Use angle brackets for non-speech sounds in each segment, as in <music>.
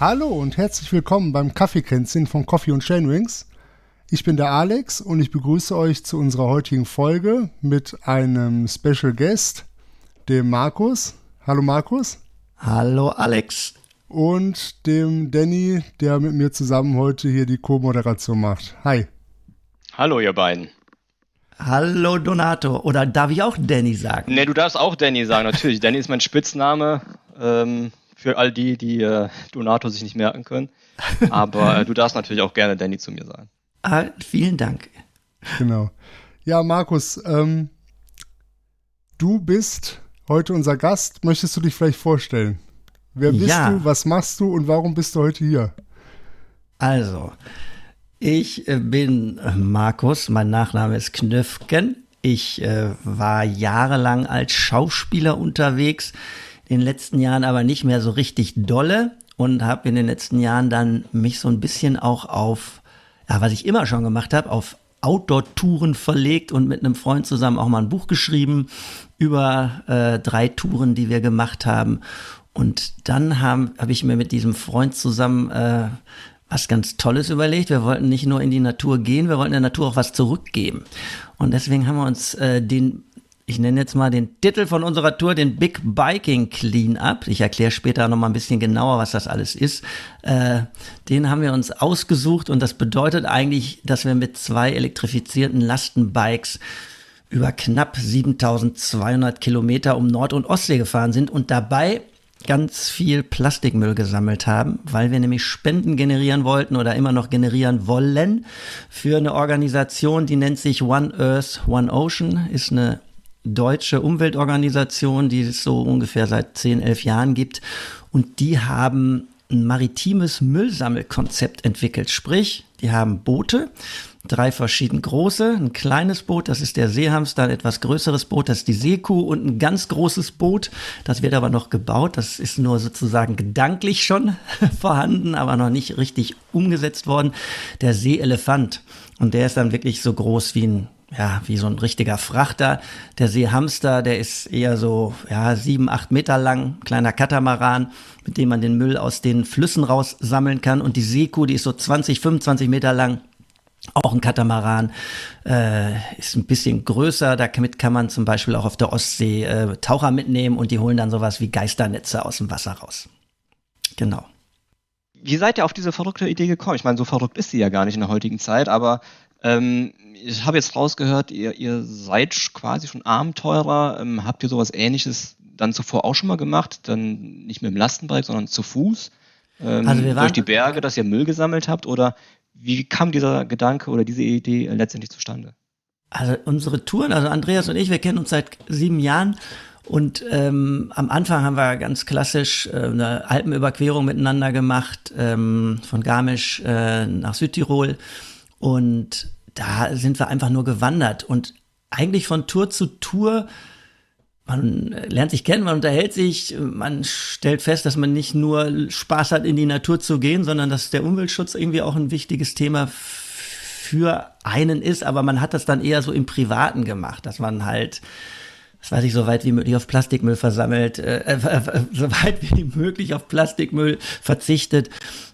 Hallo und herzlich willkommen beim Kaffeekränzchen von Coffee und Chainwings. Ich bin der Alex und ich begrüße euch zu unserer heutigen Folge mit einem Special Guest, dem Markus. Hallo Markus. Hallo Alex. Und dem Danny, der mit mir zusammen heute hier die Co-Moderation macht. Hi. Hallo ihr beiden. Hallo Donato. Oder darf ich auch Danny sagen? Nee, du darfst auch Danny sagen, natürlich. Danny ist mein Spitzname. Ähm, für all die, die äh, Donato sich nicht merken können. Aber äh, du darfst natürlich auch gerne Danny zu mir sagen. Ah, vielen Dank. Genau. Ja, Markus, ähm, du bist heute unser Gast. Möchtest du dich vielleicht vorstellen? Wer bist ja. du, was machst du und warum bist du heute hier? Also, ich äh, bin Markus, mein Nachname ist Knöfken. Ich äh, war jahrelang als Schauspieler unterwegs in den letzten Jahren aber nicht mehr so richtig dolle und habe in den letzten Jahren dann mich so ein bisschen auch auf, ja, was ich immer schon gemacht habe, auf Outdoor-Touren verlegt und mit einem Freund zusammen auch mal ein Buch geschrieben über äh, drei Touren, die wir gemacht haben. Und dann habe hab ich mir mit diesem Freund zusammen äh, was ganz Tolles überlegt. Wir wollten nicht nur in die Natur gehen, wir wollten der Natur auch was zurückgeben. Und deswegen haben wir uns äh, den ich nenne jetzt mal den Titel von unserer Tour, den Big Biking Cleanup. Ich erkläre später noch mal ein bisschen genauer, was das alles ist. Äh, den haben wir uns ausgesucht und das bedeutet eigentlich, dass wir mit zwei elektrifizierten Lastenbikes über knapp 7200 Kilometer um Nord- und Ostsee gefahren sind und dabei ganz viel Plastikmüll gesammelt haben, weil wir nämlich Spenden generieren wollten oder immer noch generieren wollen für eine Organisation, die nennt sich One Earth, One Ocean, ist eine deutsche Umweltorganisation, die es so ungefähr seit 10, 11 Jahren gibt. Und die haben ein maritimes Müllsammelkonzept entwickelt. Sprich, die haben Boote, drei verschieden große, ein kleines Boot, das ist der Seehamster, ein etwas größeres Boot, das ist die Seekuh und ein ganz großes Boot, das wird aber noch gebaut, das ist nur sozusagen gedanklich schon <laughs> vorhanden, aber noch nicht richtig umgesetzt worden, der Seeelefant. Und der ist dann wirklich so groß wie ein ja, wie so ein richtiger Frachter. Der Seehamster, der ist eher so, ja, sieben, acht Meter lang, kleiner Katamaran, mit dem man den Müll aus den Flüssen raussammeln kann. Und die Seekuh, die ist so 20, 25 Meter lang. Auch ein Katamaran äh, ist ein bisschen größer. Damit kann man zum Beispiel auch auf der Ostsee äh, Taucher mitnehmen und die holen dann sowas wie Geisternetze aus dem Wasser raus. Genau. Wie seid ihr auf diese verrückte Idee gekommen? Ich meine, so verrückt ist sie ja gar nicht in der heutigen Zeit, aber ähm, ich habe jetzt rausgehört, ihr, ihr seid quasi schon Abenteurer. Ähm, habt ihr sowas ähnliches dann zuvor auch schon mal gemacht? Dann nicht mit dem Lastenbike, sondern zu Fuß? Ähm, also wir waren, durch die Berge, dass ihr Müll gesammelt habt? Oder wie kam dieser Gedanke oder diese Idee letztendlich zustande? Also unsere Touren, also Andreas und ich, wir kennen uns seit sieben Jahren. Und ähm, am Anfang haben wir ganz klassisch äh, eine Alpenüberquerung miteinander gemacht, ähm, von Garmisch äh, nach Südtirol. Und da sind wir einfach nur gewandert. Und eigentlich von Tour zu Tour man lernt sich kennen, man unterhält sich, man stellt fest, dass man nicht nur Spaß hat, in die Natur zu gehen, sondern dass der Umweltschutz irgendwie auch ein wichtiges Thema für einen ist, aber man hat das dann eher so im Privaten gemacht, dass man halt, das weiß ich, so weit wie möglich auf Plastikmüll versammelt, äh, äh, äh so weit <laughs> wie möglich auf Plastikmüll verzichtet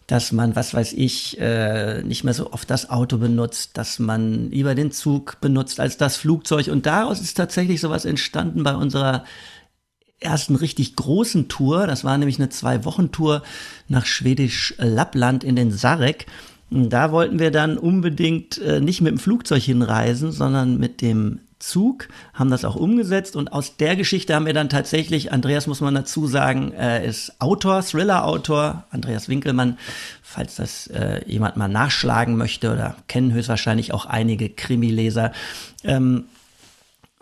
dass man, was weiß ich, äh, nicht mehr so oft das Auto benutzt, dass man lieber den Zug benutzt als das Flugzeug. Und daraus ist tatsächlich sowas entstanden bei unserer ersten richtig großen Tour. Das war nämlich eine Zwei-Wochen-Tour nach Schwedisch Lappland in den Sarek. Da wollten wir dann unbedingt äh, nicht mit dem Flugzeug hinreisen, sondern mit dem Zug, haben das auch umgesetzt und aus der Geschichte haben wir dann tatsächlich, Andreas muss man dazu sagen, äh, ist Autor, Thriller-Autor, Andreas Winkelmann, falls das äh, jemand mal nachschlagen möchte oder kennen höchstwahrscheinlich auch einige Krimileser, ähm,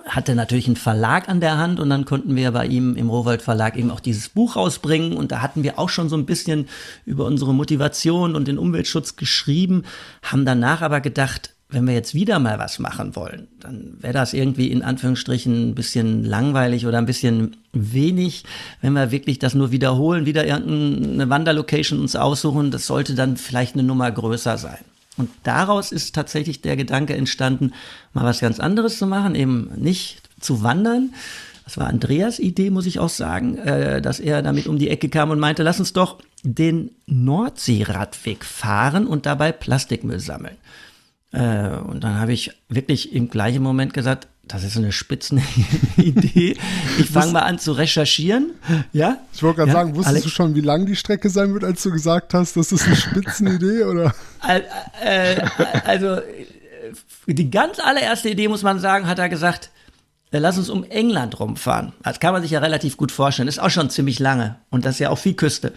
hatte natürlich einen Verlag an der Hand und dann konnten wir bei ihm im Rowold Verlag eben auch dieses Buch rausbringen und da hatten wir auch schon so ein bisschen über unsere Motivation und den Umweltschutz geschrieben, haben danach aber gedacht, wenn wir jetzt wieder mal was machen wollen, dann wäre das irgendwie in Anführungsstrichen ein bisschen langweilig oder ein bisschen wenig, wenn wir wirklich das nur wiederholen, wieder irgendeine Wanderlocation uns aussuchen. Das sollte dann vielleicht eine Nummer größer sein. Und daraus ist tatsächlich der Gedanke entstanden, mal was ganz anderes zu machen, eben nicht zu wandern. Das war Andreas Idee, muss ich auch sagen, äh, dass er damit um die Ecke kam und meinte, lass uns doch den Nordseeradweg fahren und dabei Plastikmüll sammeln. Äh, und dann habe ich wirklich im gleichen Moment gesagt, das ist eine Spitzenidee. <laughs> Ich fange mal an zu recherchieren. Ja? Ich wollte gerade ja? sagen, wusstest Alex? du schon, wie lang die Strecke sein wird, als du gesagt hast, das ist eine Spitzenidee? <laughs> oder? Äh, also, die ganz allererste Idee, muss man sagen, hat er gesagt, äh, lass uns um England rumfahren. Das kann man sich ja relativ gut vorstellen. Das ist auch schon ziemlich lange. Und das ist ja auch viel Küste.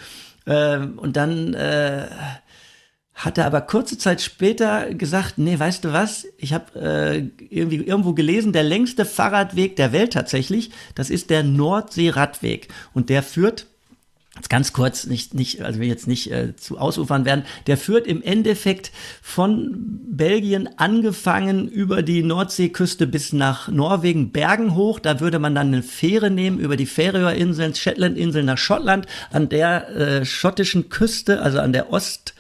Ähm, und dann hat er aber kurze Zeit später gesagt, nee, weißt du was, ich habe äh, irgendwie irgendwo gelesen, der längste Fahrradweg der Welt tatsächlich, das ist der Nordseeradweg und der führt Jetzt ganz kurz, nicht, nicht, also wir jetzt nicht äh, zu ausufern werden, der führt im Endeffekt von Belgien angefangen über die Nordseeküste bis nach Norwegen, Bergen hoch. Da würde man dann eine Fähre nehmen über die Färöerinseln, Shetlandinseln nach Schottland, an der äh, schottischen Küste, also an der Ost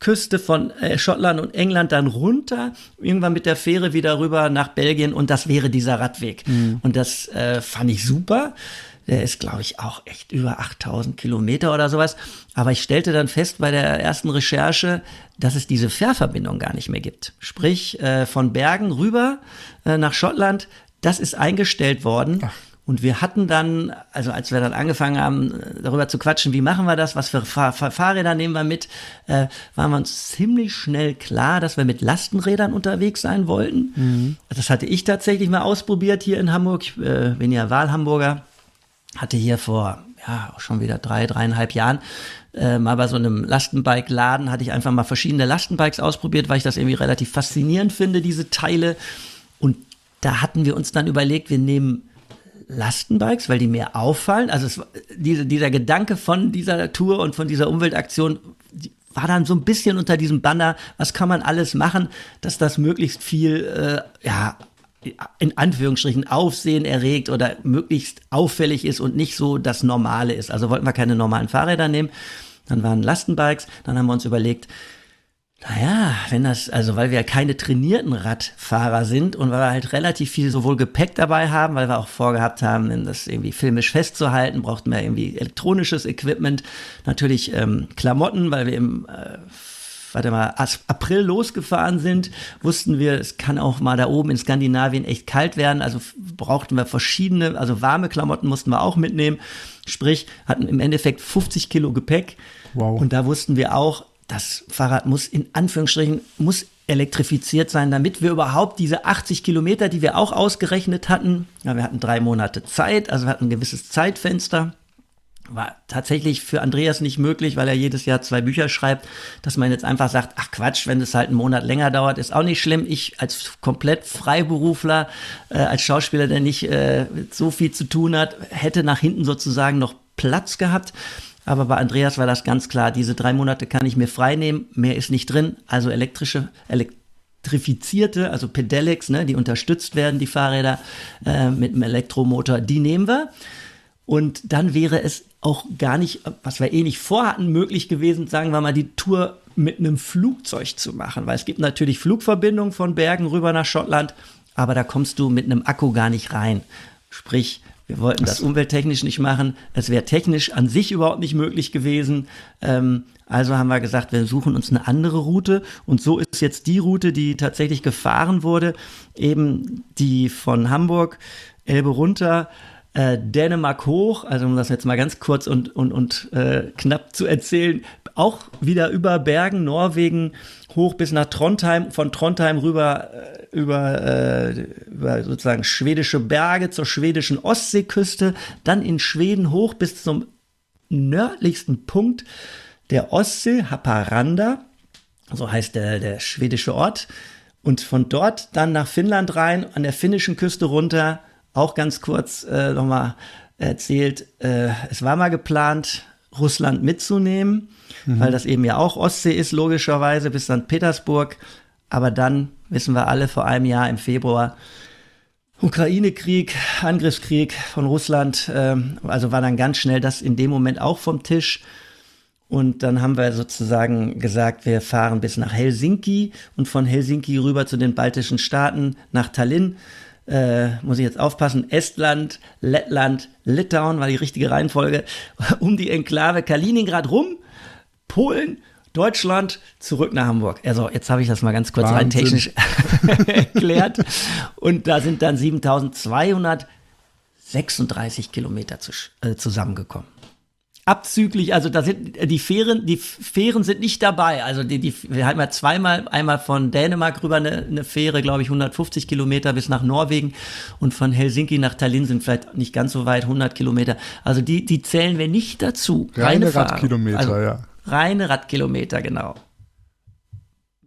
Küste von äh, Schottland und England dann runter, irgendwann mit der Fähre wieder rüber nach Belgien und das wäre dieser Radweg. Mhm. Und das äh, fand ich super. Der ist, glaube ich, auch echt über 8000 Kilometer oder sowas. Aber ich stellte dann fest bei der ersten Recherche, dass es diese Fährverbindung gar nicht mehr gibt. Sprich, äh, von Bergen rüber äh, nach Schottland, das ist eingestellt worden. Ach. Und wir hatten dann, also als wir dann angefangen haben, darüber zu quatschen, wie machen wir das, was für Fahr Fahr Fahrräder nehmen wir mit, äh, waren wir uns ziemlich schnell klar, dass wir mit Lastenrädern unterwegs sein wollten. Mhm. Das hatte ich tatsächlich mal ausprobiert hier in Hamburg. Ich äh, bin ja Wahlhamburger, hatte hier vor, ja, schon wieder drei, dreieinhalb Jahren äh, mal bei so einem Lastenbike-Laden hatte ich einfach mal verschiedene Lastenbikes ausprobiert, weil ich das irgendwie relativ faszinierend finde, diese Teile. Und da hatten wir uns dann überlegt, wir nehmen Lastenbikes, weil die mehr auffallen. Also es, diese, dieser Gedanke von dieser Tour und von dieser Umweltaktion war dann so ein bisschen unter diesem Banner, was kann man alles machen, dass das möglichst viel, äh, ja, in Anführungsstrichen Aufsehen erregt oder möglichst auffällig ist und nicht so das Normale ist. Also wollten wir keine normalen Fahrräder nehmen. Dann waren Lastenbikes. Dann haben wir uns überlegt, naja, wenn das, also weil wir keine trainierten Radfahrer sind und weil wir halt relativ viel sowohl Gepäck dabei haben, weil wir auch vorgehabt haben, das irgendwie filmisch festzuhalten, brauchten wir irgendwie elektronisches Equipment, natürlich ähm, Klamotten, weil wir im äh, warte mal, April losgefahren sind, wussten wir, es kann auch mal da oben in Skandinavien echt kalt werden. Also brauchten wir verschiedene, also warme Klamotten mussten wir auch mitnehmen. Sprich, hatten im Endeffekt 50 Kilo Gepäck. Wow. Und da wussten wir auch, das Fahrrad muss in Anführungsstrichen, muss elektrifiziert sein, damit wir überhaupt diese 80 Kilometer, die wir auch ausgerechnet hatten, ja, wir hatten drei Monate Zeit, also wir hatten ein gewisses Zeitfenster, war tatsächlich für Andreas nicht möglich, weil er jedes Jahr zwei Bücher schreibt, dass man jetzt einfach sagt, ach Quatsch, wenn es halt einen Monat länger dauert, ist auch nicht schlimm. Ich als komplett Freiberufler, äh, als Schauspieler, der nicht äh, so viel zu tun hat, hätte nach hinten sozusagen noch Platz gehabt. Aber bei Andreas war das ganz klar, diese drei Monate kann ich mir frei nehmen, mehr ist nicht drin. Also elektrische, elektrifizierte, also Pedelecs, ne, die unterstützt werden, die Fahrräder äh, mit einem Elektromotor, die nehmen wir. Und dann wäre es auch gar nicht, was wir eh nicht vorhatten, möglich gewesen, sagen wir mal, die Tour mit einem Flugzeug zu machen. Weil es gibt natürlich Flugverbindungen von Bergen rüber nach Schottland, aber da kommst du mit einem Akku gar nicht rein. Sprich, wir wollten das umwelttechnisch nicht machen. Es wäre technisch an sich überhaupt nicht möglich gewesen. Ähm, also haben wir gesagt, wir suchen uns eine andere Route. Und so ist jetzt die Route, die tatsächlich gefahren wurde, eben die von Hamburg, Elbe runter, äh, Dänemark hoch, also um das jetzt mal ganz kurz und, und, und äh, knapp zu erzählen, auch wieder über Bergen, Norwegen hoch bis nach Trondheim, von Trondheim rüber äh, über, äh, über sozusagen schwedische Berge zur schwedischen Ostseeküste, dann in Schweden hoch bis zum nördlichsten Punkt der Ostsee, Haparanda, so heißt der, der schwedische Ort, und von dort dann nach Finnland rein, an der finnischen Küste runter, auch ganz kurz äh, nochmal erzählt, äh, es war mal geplant, Russland mitzunehmen, mhm. weil das eben ja auch Ostsee ist, logischerweise, bis St. Petersburg. Aber dann, wissen wir alle, vor einem Jahr im Februar, Ukraine-Krieg, Angriffskrieg von Russland, ähm, also war dann ganz schnell das in dem Moment auch vom Tisch. Und dann haben wir sozusagen gesagt, wir fahren bis nach Helsinki und von Helsinki rüber zu den baltischen Staaten nach Tallinn. Äh, muss ich jetzt aufpassen, Estland, Lettland, Litauen war die richtige Reihenfolge, <laughs> um die Enklave Kaliningrad rum Polen, Deutschland, zurück nach Hamburg. Also jetzt habe ich das mal ganz kurz Wahnsinn. rein technisch <laughs> erklärt. Und da sind dann 7236 Kilometer zu, äh, zusammengekommen abzüglich, also da sind die Fähren, die Fähren sind nicht dabei. Also die, die wir hatten ja zweimal, einmal von Dänemark rüber eine, eine Fähre, glaube ich, 150 Kilometer bis nach Norwegen und von Helsinki nach Tallinn sind vielleicht nicht ganz so weit, 100 Kilometer. Also die, die zählen wir nicht dazu. Reine, reine Radkilometer, also, ja. Reine Radkilometer, genau.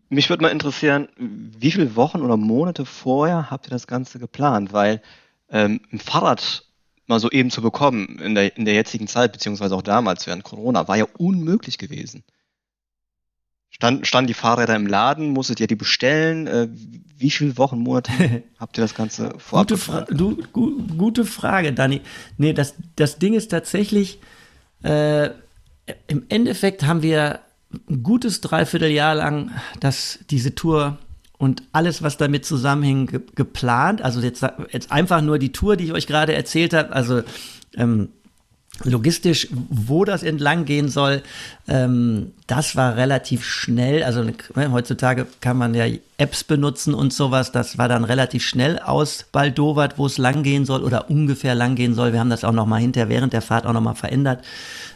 Mich würde mal interessieren, wie viele Wochen oder Monate vorher habt ihr das Ganze geplant? Weil ähm, ein Fahrrad mal so eben zu bekommen in der, in der jetzigen Zeit, beziehungsweise auch damals während Corona, war ja unmöglich gewesen. Stand, standen die Fahrräder im Laden, musstet ihr die bestellen? Äh, wie viele Wochen, Monate <laughs> habt ihr das Ganze vorab gute, Fra du, gu gute Frage, Dani. Nee, das, das Ding ist tatsächlich, äh, im Endeffekt haben wir ein gutes Dreivierteljahr lang das, diese Tour und alles, was damit zusammenhängt, ge geplant. Also jetzt, jetzt einfach nur die Tour, die ich euch gerade erzählt habe. Also ähm, logistisch, wo das entlang gehen soll, ähm, das war relativ schnell. Also ne, heutzutage kann man ja Apps benutzen und sowas. Das war dann relativ schnell ausbaldowert, wo es lang gehen soll oder ungefähr lang gehen soll. Wir haben das auch noch mal hinterher während der Fahrt auch noch mal verändert.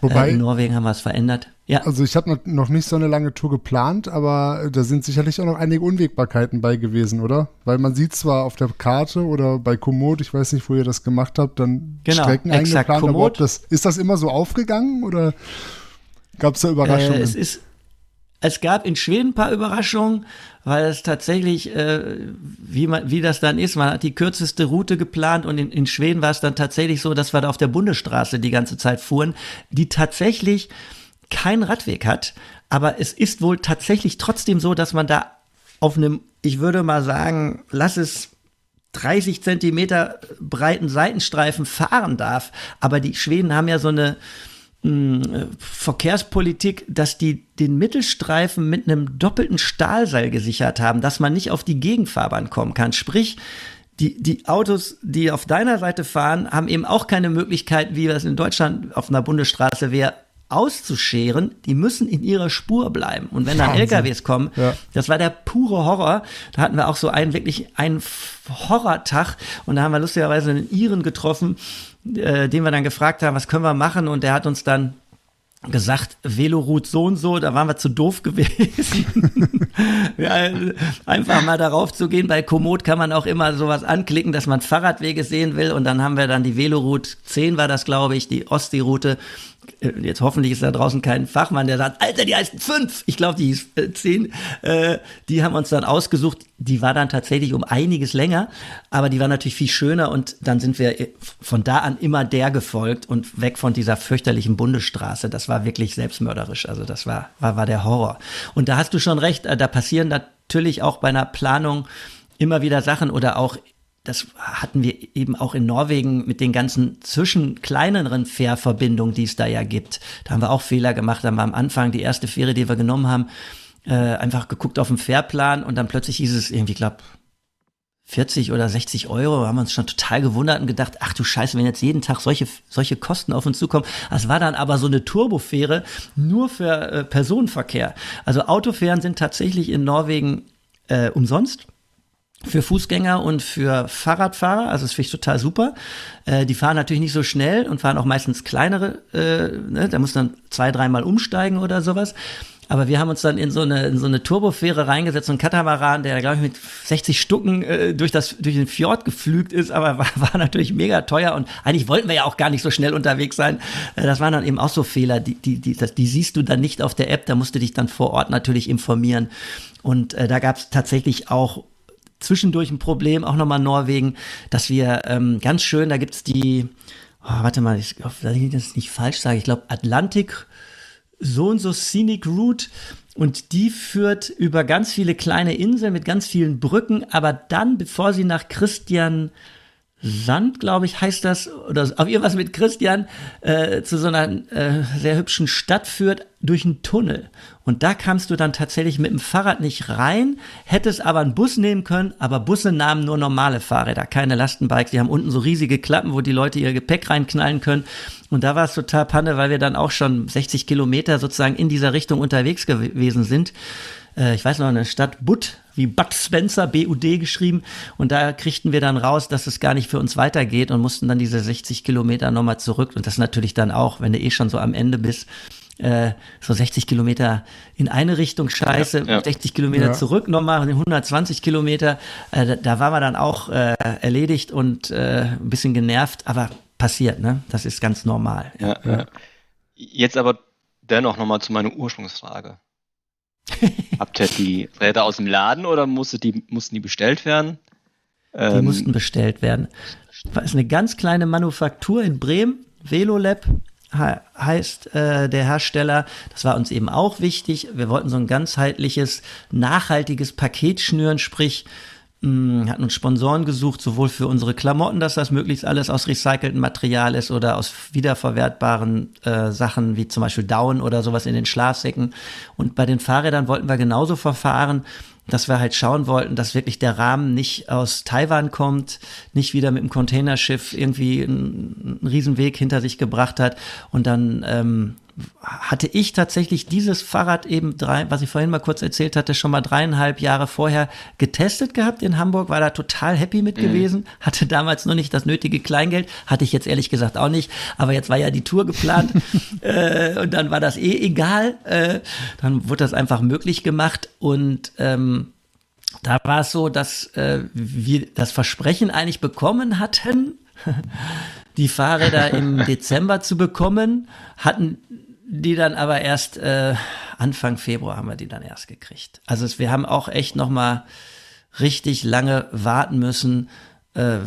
Wobei, äh, in Norwegen haben wir es verändert. Ja. Also ich habe noch nicht so eine lange Tour geplant, aber da sind sicherlich auch noch einige Unwägbarkeiten bei gewesen, oder? Weil man sieht zwar auf der Karte oder bei Komoot, ich weiß nicht, wo ihr das gemacht habt, dann genau, Strecken eingeplant, aber das, ist das immer so aufgegangen oder gab es da Überraschungen? Äh, es ist es gab in Schweden ein paar Überraschungen, weil es tatsächlich, äh, wie, man, wie das dann ist, man hat die kürzeste Route geplant und in, in Schweden war es dann tatsächlich so, dass wir da auf der Bundesstraße die ganze Zeit fuhren, die tatsächlich keinen Radweg hat, aber es ist wohl tatsächlich trotzdem so, dass man da auf einem, ich würde mal sagen, lass es 30 Zentimeter breiten Seitenstreifen fahren darf. Aber die Schweden haben ja so eine mh, hm, Verkehrspolitik, dass die den Mittelstreifen mit einem doppelten Stahlseil gesichert haben, dass man nicht auf die Gegenfahrbahn kommen kann. Sprich, die, die Autos, die auf deiner Seite fahren, haben eben auch keine Möglichkeit, wie das in Deutschland auf einer Bundesstraße wäre, auszuscheren, die müssen in ihrer Spur bleiben. Und wenn dann LKWs kommen, ja. das war der pure Horror. Da hatten wir auch so einen wirklich einen Horrortag und da haben wir lustigerweise einen Iren getroffen, äh, den wir dann gefragt haben, was können wir machen? Und der hat uns dann gesagt, Veloroute so und so, da waren wir zu doof gewesen. <laughs> ja, einfach mal darauf zu gehen. Bei Komoot kann man auch immer sowas anklicken, dass man Fahrradwege sehen will. Und dann haben wir dann die Veloroute 10 war das, glaube ich, die Ostsee-Route. Äh, jetzt hoffentlich ist da draußen kein Fachmann, der sagt, Alter, die heißt fünf. Ich glaube, die ist äh, zehn. Äh, die haben uns dann ausgesucht. Die war dann tatsächlich um einiges länger, aber die war natürlich viel schöner und dann sind wir äh, von da an immer der gefolgt und weg von dieser fürchterlichen Bundesstraße. Das war wirklich selbstmörderisch. Also das war, war, war der Horror. Und da hast du schon recht, da passieren natürlich auch bei einer Planung immer wieder Sachen oder auch das hatten wir eben auch in Norwegen mit den ganzen zwischen kleineren Fährverbindungen, die es da ja gibt. Da haben wir auch Fehler gemacht. Da haben wir am Anfang die erste Fähre, die wir genommen haben, äh, einfach geguckt auf den Fährplan und dann plötzlich hieß es irgendwie, glaube 40 oder 60 Euro, haben wir uns schon total gewundert und gedacht, ach du Scheiße, wenn jetzt jeden Tag solche, solche Kosten auf uns zukommen. Das war dann aber so eine Turbofähre nur für äh, Personenverkehr. Also Autofähren sind tatsächlich in Norwegen äh, umsonst für Fußgänger und für Fahrradfahrer. Also das finde ich total super. Äh, die fahren natürlich nicht so schnell und fahren auch meistens kleinere. Äh, ne? Da muss dann zwei, dreimal umsteigen oder sowas. Aber wir haben uns dann in so eine, in so eine Turbofähre reingesetzt, so ein Katamaran, der, glaube ich, mit 60 Stucken äh, durch, das, durch den Fjord geflügt ist, aber <laughs> war, war natürlich mega teuer und eigentlich wollten wir ja auch gar nicht so schnell unterwegs sein. Äh, das waren dann eben auch so Fehler, die, die, die, das, die siehst du dann nicht auf der App, da musst du dich dann vor Ort natürlich informieren. Und äh, da gab es tatsächlich auch zwischendurch ein Problem, auch nochmal Norwegen, dass wir ähm, ganz schön, da gibt's die, oh, warte mal, ich hoffe, dass ich das nicht falsch sage, ich glaube Atlantik, so und so Scenic Route und die führt über ganz viele kleine Inseln mit ganz vielen Brücken, aber dann, bevor sie nach Christian Sand, glaube ich, heißt das, oder auf irgendwas mit Christian, äh, zu so einer äh, sehr hübschen Stadt führt, durch einen Tunnel. Und da kamst du dann tatsächlich mit dem Fahrrad nicht rein, hättest aber einen Bus nehmen können, aber Busse nahmen nur normale Fahrräder, keine Lastenbikes. Die haben unten so riesige Klappen, wo die Leute ihr Gepäck reinknallen können. Und da war es total Panne, weil wir dann auch schon 60 Kilometer sozusagen in dieser Richtung unterwegs gewesen sind äh, ich weiß noch, eine Stadt Butt, wie Bud Spencer, B-U-D geschrieben. Und da kriegten wir dann raus, dass es gar nicht für uns weitergeht und mussten dann diese 60 Kilometer nochmal zurück. Und das natürlich dann auch, wenn du eh schon so am Ende bist, äh, so 60 Kilometer in eine Richtung scheiße, ja, ja. 60 Kilometer ja. zurück nochmal, 120 Kilometer. Äh, da, da waren wir dann auch äh, erledigt und äh, ein bisschen genervt, aber passiert, ne? Das ist ganz normal. Ja, ja. Jetzt aber dennoch nochmal zu meiner Ursprungsfrage. <laughs> Habt ihr die Räder aus dem Laden oder musste die, mussten die bestellt werden? Die ähm, mussten bestellt werden. Das ist eine ganz kleine Manufaktur in Bremen, Velolab heißt äh, der Hersteller. Das war uns eben auch wichtig. Wir wollten so ein ganzheitliches, nachhaltiges Paket schnüren, sprich hm, hatten uns Sponsoren gesucht, sowohl für unsere Klamotten, dass das möglichst alles aus recyceltem Material ist oder aus wiederverwertbaren äh, Sachen wie zum Beispiel Down oder sowas in den Schlafsäcken. Und bei den Fahrrädern wollten wir genauso verfahren, dass wir halt schauen wollten, dass wirklich der Rahmen nicht aus Taiwan kommt, nicht wieder mit dem Containerschiff irgendwie einen, einen Riesenweg hinter sich gebracht hat und dann ähm, hatte ich tatsächlich dieses Fahrrad eben drei, was ich vorhin mal kurz erzählt hatte, schon mal dreieinhalb Jahre vorher getestet gehabt in Hamburg, war da total happy mit mhm. gewesen, hatte damals noch nicht das nötige Kleingeld, hatte ich jetzt ehrlich gesagt auch nicht, aber jetzt war ja die Tour geplant <laughs> äh, und dann war das eh egal, äh, dann wurde das einfach möglich gemacht und ähm, da war es so, dass äh, wir das Versprechen eigentlich bekommen hatten, <laughs> die Fahrräder im <laughs> Dezember zu bekommen, hatten die dann aber erst äh, Anfang Februar haben wir die dann erst gekriegt. Also es, wir haben auch echt noch mal richtig lange warten müssen, äh,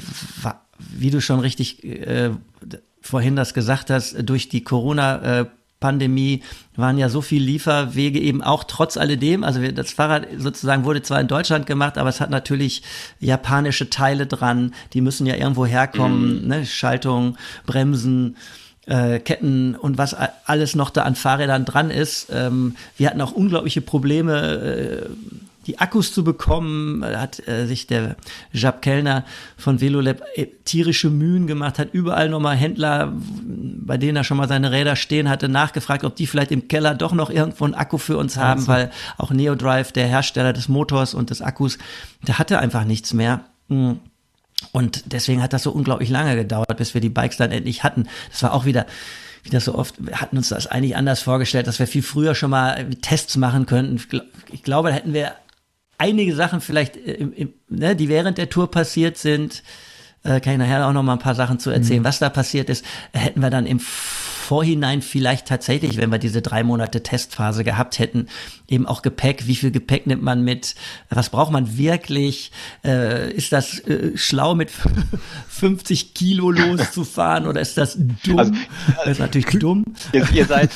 wie du schon richtig äh, vorhin das gesagt hast, durch die Corona äh, Pandemie waren ja so viele Lieferwege eben auch trotz alledem. Also wir, das Fahrrad sozusagen wurde zwar in Deutschland gemacht, aber es hat natürlich japanische Teile dran. Die müssen ja irgendwo herkommen, mhm. ne? Schaltung, Bremsen, äh, Ketten und was alles noch da an Fahrrädern dran ist. Ähm, wir hatten auch unglaubliche Probleme, äh, die Akkus zu bekommen. Da hat äh, sich der Jab Kellner von Velolab äh, tierische Mühen gemacht, hat überall nochmal Händler, bei denen er schon mal seine Räder stehen hatte, nachgefragt, ob die vielleicht im Keller doch noch irgendwo einen Akku für uns haben, also. weil auch Neodrive, der Hersteller des Motors und des Akkus, der hatte einfach nichts mehr. Mhm. Und deswegen hat das so unglaublich lange gedauert, bis wir die Bikes dann endlich hatten. Das war auch wieder, wie das so oft, wir hatten uns das eigentlich anders vorgestellt, dass wir viel früher schon mal Tests machen könnten. Ich glaube, da hätten wir einige Sachen vielleicht, äh, im, im, ne, die während der Tour passiert sind, äh, kann ich nachher auch noch mal ein paar Sachen zu erzählen, mhm. was da passiert ist, hätten wir dann im Vorhinein vielleicht tatsächlich, wenn wir diese drei Monate Testphase gehabt hätten, eben auch Gepäck, wie viel Gepäck nimmt man mit, was braucht man wirklich, äh, ist das äh, schlau mit <laughs> 50 Kilo loszufahren oder ist das dumm? Also, das ist natürlich dumm. Ihr, ihr seid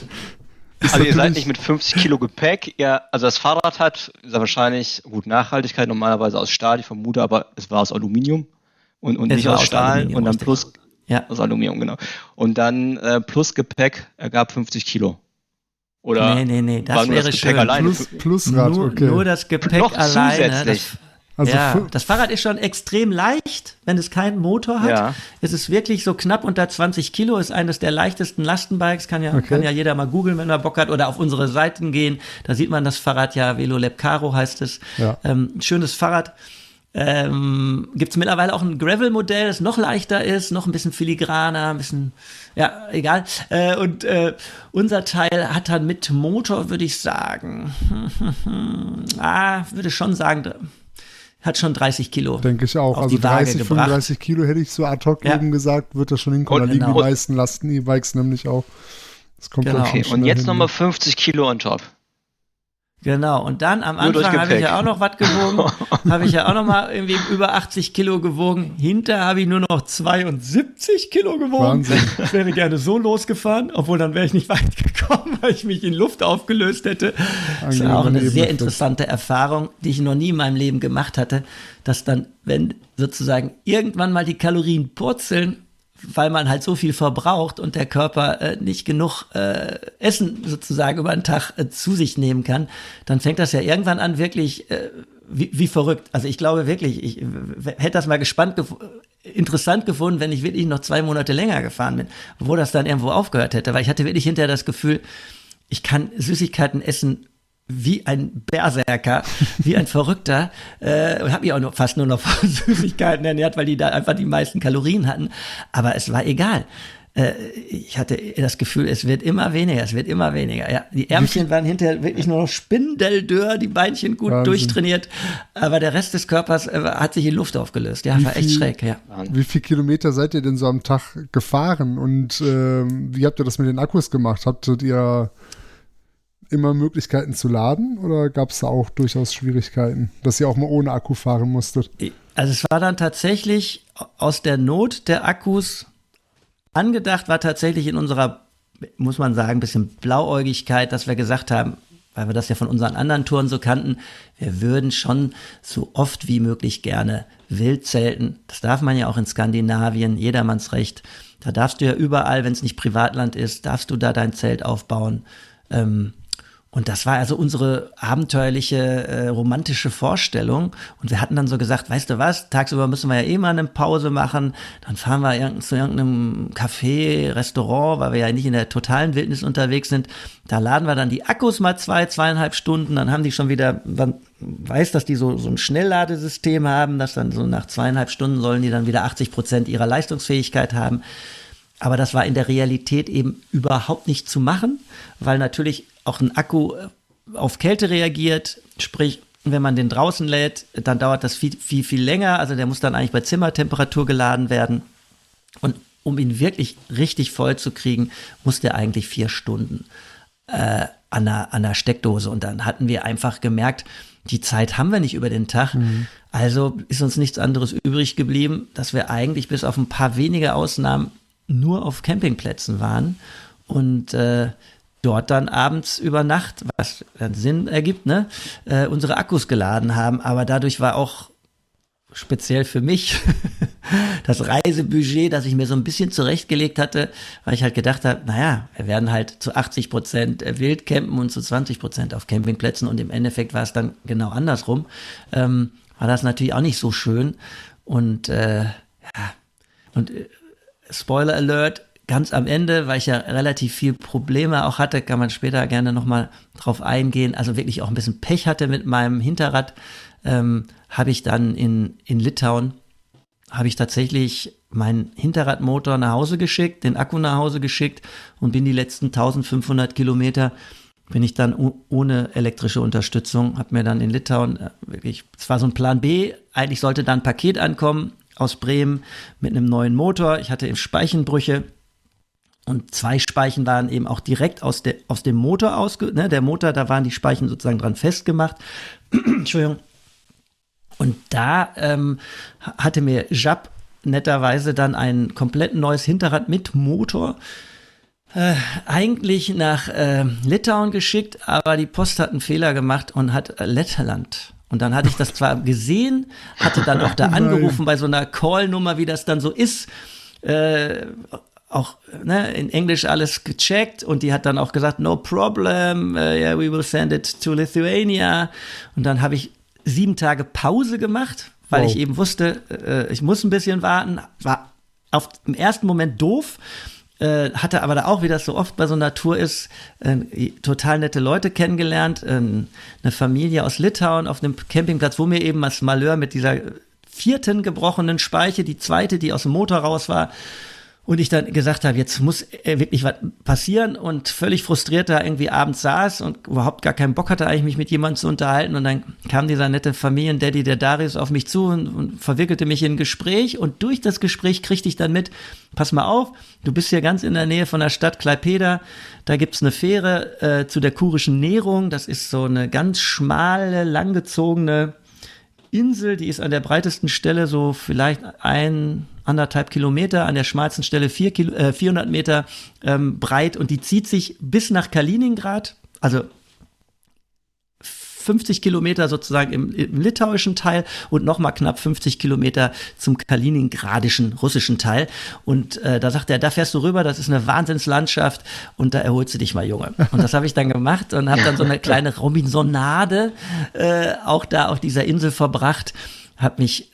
<laughs> Also ihr seid nicht mit 50 Kilo Gepäck, ihr, also das Fahrrad hat, ist ja wahrscheinlich, gut, Nachhaltigkeit normalerweise aus Stahl, ich vermute, aber es war aus Aluminium und, und nicht aus Stahl und dann plus, ja. Aus Aluminium, genau. Und dann äh, plus Gepäck ergab 50 Kilo. Oder nee, nee, nee, das wäre das schön. alleine? Plus, plus Rad, nur, okay. Nur das Gepäck Noch alleine. Das, also ja, das Fahrrad ist schon extrem leicht, wenn es keinen Motor hat. Ja. Es ist wirklich so knapp unter 20 Kilo, ist eines der leichtesten Lastenbikes, kann ja, okay. kann ja jeder mal googeln, wenn er Bock hat, oder auf unsere Seiten gehen. Da sieht man das Fahrrad ja, Velolab Caro heißt es. Ja. Ähm, schönes Fahrrad. Ähm, Gibt es mittlerweile auch ein Gravel-Modell, das noch leichter ist, noch ein bisschen filigraner, ein bisschen, ja, egal. Äh, und äh, unser Teil hat dann mit Motor, würde ich sagen, <laughs> ah, würde schon sagen, hat schon 30 Kilo. Denke ich auch. Also 30, 35 Kilo hätte ich so ad hoc ja. eben gesagt, wird das schon hinkommen. Da liegen genau. die meisten Lasten-E-Bikes nämlich auch. Das kommt genau. Okay, und jetzt nochmal 50 Kilo on top. Genau, und dann am Anfang habe ich ja auch noch was gewogen, <laughs> habe ich ja auch noch mal irgendwie über 80 Kilo gewogen. Hinter habe ich nur noch 72 Kilo gewogen. Wahnsinn. Ich <laughs> wäre gerne so losgefahren, obwohl dann wäre ich nicht <laughs> weit gekommen, weil ich mich in Luft aufgelöst hätte. Das ist auch eine sehr interessante Erfahrung, die ich noch nie in meinem Leben gemacht hatte, dass dann, wenn sozusagen irgendwann mal die Kalorien purzeln, weil man halt so viel verbraucht und der Körper äh, nicht genug äh, Essen sozusagen über den Tag äh, zu sich nehmen kann, dann fängt das ja irgendwann an wirklich äh, wie, wie verrückt. Also ich glaube wirklich, ich hätte das mal gespannt, gef interessant gefunden, wenn ich wirklich noch zwei Monate länger gefahren bin, wo das dann irgendwo aufgehört hätte, weil ich hatte wirklich hinterher das Gefühl, ich kann Süßigkeiten essen wie ein Berserker, wie ein <laughs> Verrückter äh, und habe mich auch nur, fast nur noch <laughs> von Süßigkeiten ernährt, weil die da einfach die meisten Kalorien hatten. Aber es war egal. Äh, ich hatte das Gefühl, es wird immer weniger, es wird immer weniger. Ja, die Ärmchen waren hinterher wirklich nur noch spindeldürr, die Beinchen gut Wahnsinn. durchtrainiert, aber der Rest des Körpers äh, hat sich in Luft aufgelöst. Ja, wie war echt viel, schräg. Ja. Wie viele Kilometer seid ihr denn so am Tag gefahren und äh, wie habt ihr das mit den Akkus gemacht? Habtet ihr immer Möglichkeiten zu laden oder gab es da auch durchaus Schwierigkeiten, dass ihr auch mal ohne Akku fahren musstet? Also es war dann tatsächlich aus der Not der Akkus angedacht, war tatsächlich in unserer, muss man sagen, bisschen Blauäugigkeit, dass wir gesagt haben, weil wir das ja von unseren anderen Touren so kannten, wir würden schon so oft wie möglich gerne wild zelten. Das darf man ja auch in Skandinavien, jedermanns Recht. Da darfst du ja überall, wenn es nicht Privatland ist, darfst du da dein Zelt aufbauen. Ähm, und das war also unsere abenteuerliche, äh, romantische Vorstellung. Und wir hatten dann so gesagt, weißt du was, tagsüber müssen wir ja eh mal eine Pause machen. Dann fahren wir irgend, zu irgendeinem Café, Restaurant, weil wir ja nicht in der totalen Wildnis unterwegs sind. Da laden wir dann die Akkus mal zwei, zweieinhalb Stunden. Dann haben die schon wieder, man weiß, dass die so, so ein Schnellladesystem haben, dass dann so nach zweieinhalb Stunden sollen die dann wieder 80 Prozent ihrer Leistungsfähigkeit haben. Aber das war in der Realität eben überhaupt nicht zu machen, weil natürlich auch ein Akku äh, auf Kälte reagiert. Sprich, wenn man den draußen lädt, dann dauert das viel, viel, viel länger. Also der muss dann eigentlich bei Zimmertemperatur geladen werden. Und um ihn wirklich richtig voll zu kriegen, muss der eigentlich vier Stunden äh, an, der, an der Steckdose. Und dann hatten wir einfach gemerkt, die Zeit haben wir nicht über den Tag. Mhm. Also ist uns nichts anderes übrig geblieben, dass wir eigentlich bis auf ein paar wenige Ausnahmen nur auf Campingplätzen waren und äh, dort dann abends über Nacht, was dann Sinn ergibt, ne, äh, unsere Akkus geladen haben. Aber dadurch war auch speziell für mich <laughs> das Reisebudget, das ich mir so ein bisschen zurechtgelegt hatte, weil ich halt gedacht habe, naja, wir werden halt zu 80 Prozent wild campen und zu 20 Prozent auf Campingplätzen und im Endeffekt war es dann genau andersrum. Ähm, war das natürlich auch nicht so schön und äh, ja, und äh, Spoiler Alert, ganz am Ende, weil ich ja relativ viel Probleme auch hatte, kann man später gerne nochmal drauf eingehen, also wirklich auch ein bisschen Pech hatte mit meinem Hinterrad, ähm, habe ich dann in, in Litauen, habe ich tatsächlich meinen Hinterradmotor nach Hause geschickt, den Akku nach Hause geschickt und bin die letzten 1500 Kilometer bin ich dann ohne elektrische Unterstützung, habe mir dann in Litauen äh, wirklich, es war so ein Plan B, eigentlich sollte da ein Paket ankommen, aus Bremen mit einem neuen Motor. Ich hatte eben Speichenbrüche und zwei Speichen waren eben auch direkt aus, der, aus dem Motor ausge, ne, der Motor, da waren die Speichen sozusagen dran festgemacht. <clears throat> Entschuldigung. Und da ähm, hatte mir Jab netterweise dann ein komplett neues Hinterrad mit Motor äh, eigentlich nach äh, Litauen geschickt, aber die Post hat einen Fehler gemacht und hat Lettland und dann hatte ich das zwar <laughs> gesehen, hatte dann auch da angerufen bei so einer Call-Nummer, wie das dann so ist. Äh, auch ne, in Englisch alles gecheckt und die hat dann auch gesagt, no problem, uh, yeah, we will send it to Lithuania. Und dann habe ich sieben Tage Pause gemacht, weil wow. ich eben wusste, äh, ich muss ein bisschen warten. War auf im ersten Moment doof, äh, hatte aber da auch, wie das so oft bei so einer Tour ist, äh, total nette Leute kennengelernt, äh, eine Familie aus Litauen auf einem Campingplatz, wo mir eben als Malheur mit dieser vierten gebrochenen Speiche, die zweite, die aus dem Motor raus war, und ich dann gesagt habe, jetzt muss äh, wirklich was passieren und völlig frustriert da irgendwie abends saß und überhaupt gar keinen Bock hatte, eigentlich mich mit jemandem zu unterhalten. Und dann kam dieser nette Familiendaddy, der Darius, auf mich zu und, und verwickelte mich in ein Gespräch. Und durch das Gespräch kriegte ich dann mit, pass mal auf, du bist hier ganz in der Nähe von der Stadt Klaipeda. Da gibt's eine Fähre äh, zu der kurischen Nährung. Das ist so eine ganz schmale, langgezogene Insel, die ist an der breitesten Stelle so vielleicht ein, anderthalb Kilometer, an der schmalsten Stelle vier Kilo, äh, 400 Meter ähm, breit und die zieht sich bis nach Kaliningrad, also 50 Kilometer sozusagen im, im litauischen Teil und nochmal knapp 50 Kilometer zum kaliningradischen russischen Teil. Und äh, da sagt er, da fährst du rüber, das ist eine Wahnsinnslandschaft und da erholst du dich mal, Junge. Und das habe ich dann gemacht und habe dann so eine kleine Robinsonade äh, auch da auf dieser Insel verbracht, habe mich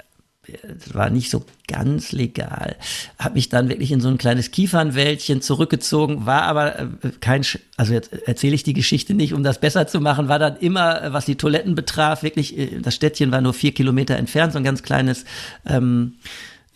das war nicht so ganz legal. Habe mich dann wirklich in so ein kleines Kiefernwäldchen zurückgezogen, war aber äh, kein, also jetzt erzähle ich die Geschichte nicht, um das besser zu machen, war dann immer, äh, was die Toiletten betraf, wirklich, äh, das Städtchen war nur vier Kilometer entfernt, so ein ganz kleines ähm,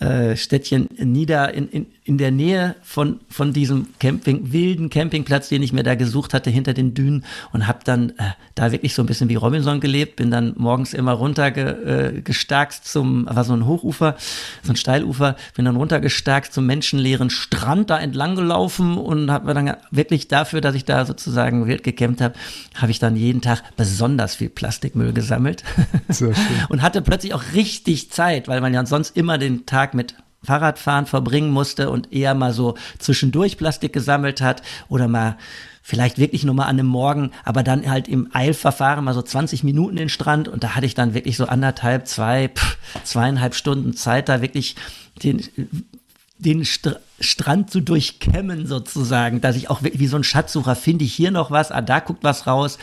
äh, Städtchen nieder in, in, in der Nähe von, von diesem Camping, wilden Campingplatz, den ich mir da gesucht hatte, hinter den Dünen und habe dann äh, da wirklich so ein bisschen wie Robinson gelebt, bin dann morgens immer runtergestarkst äh, zum, war so ein Hochufer, so ein Steilufer, bin dann runtergestarkst zum menschenleeren Strand da entlang gelaufen und habe dann wirklich dafür, dass ich da sozusagen wild gecampt habe, habe ich dann jeden Tag besonders viel Plastikmüll gesammelt. <laughs> Und hatte plötzlich auch richtig Zeit, weil man ja sonst immer den Tag mit Fahrradfahren verbringen musste und eher mal so zwischendurch Plastik gesammelt hat oder mal vielleicht wirklich nur mal an einem Morgen, aber dann halt im Eilverfahren mal so 20 Minuten den Strand. Und da hatte ich dann wirklich so anderthalb, zwei, pff, zweieinhalb Stunden Zeit, da wirklich den den St Strand zu durchkämmen sozusagen, dass ich auch wie so ein Schatzsucher finde ich hier noch was, ah, da guckt was raus.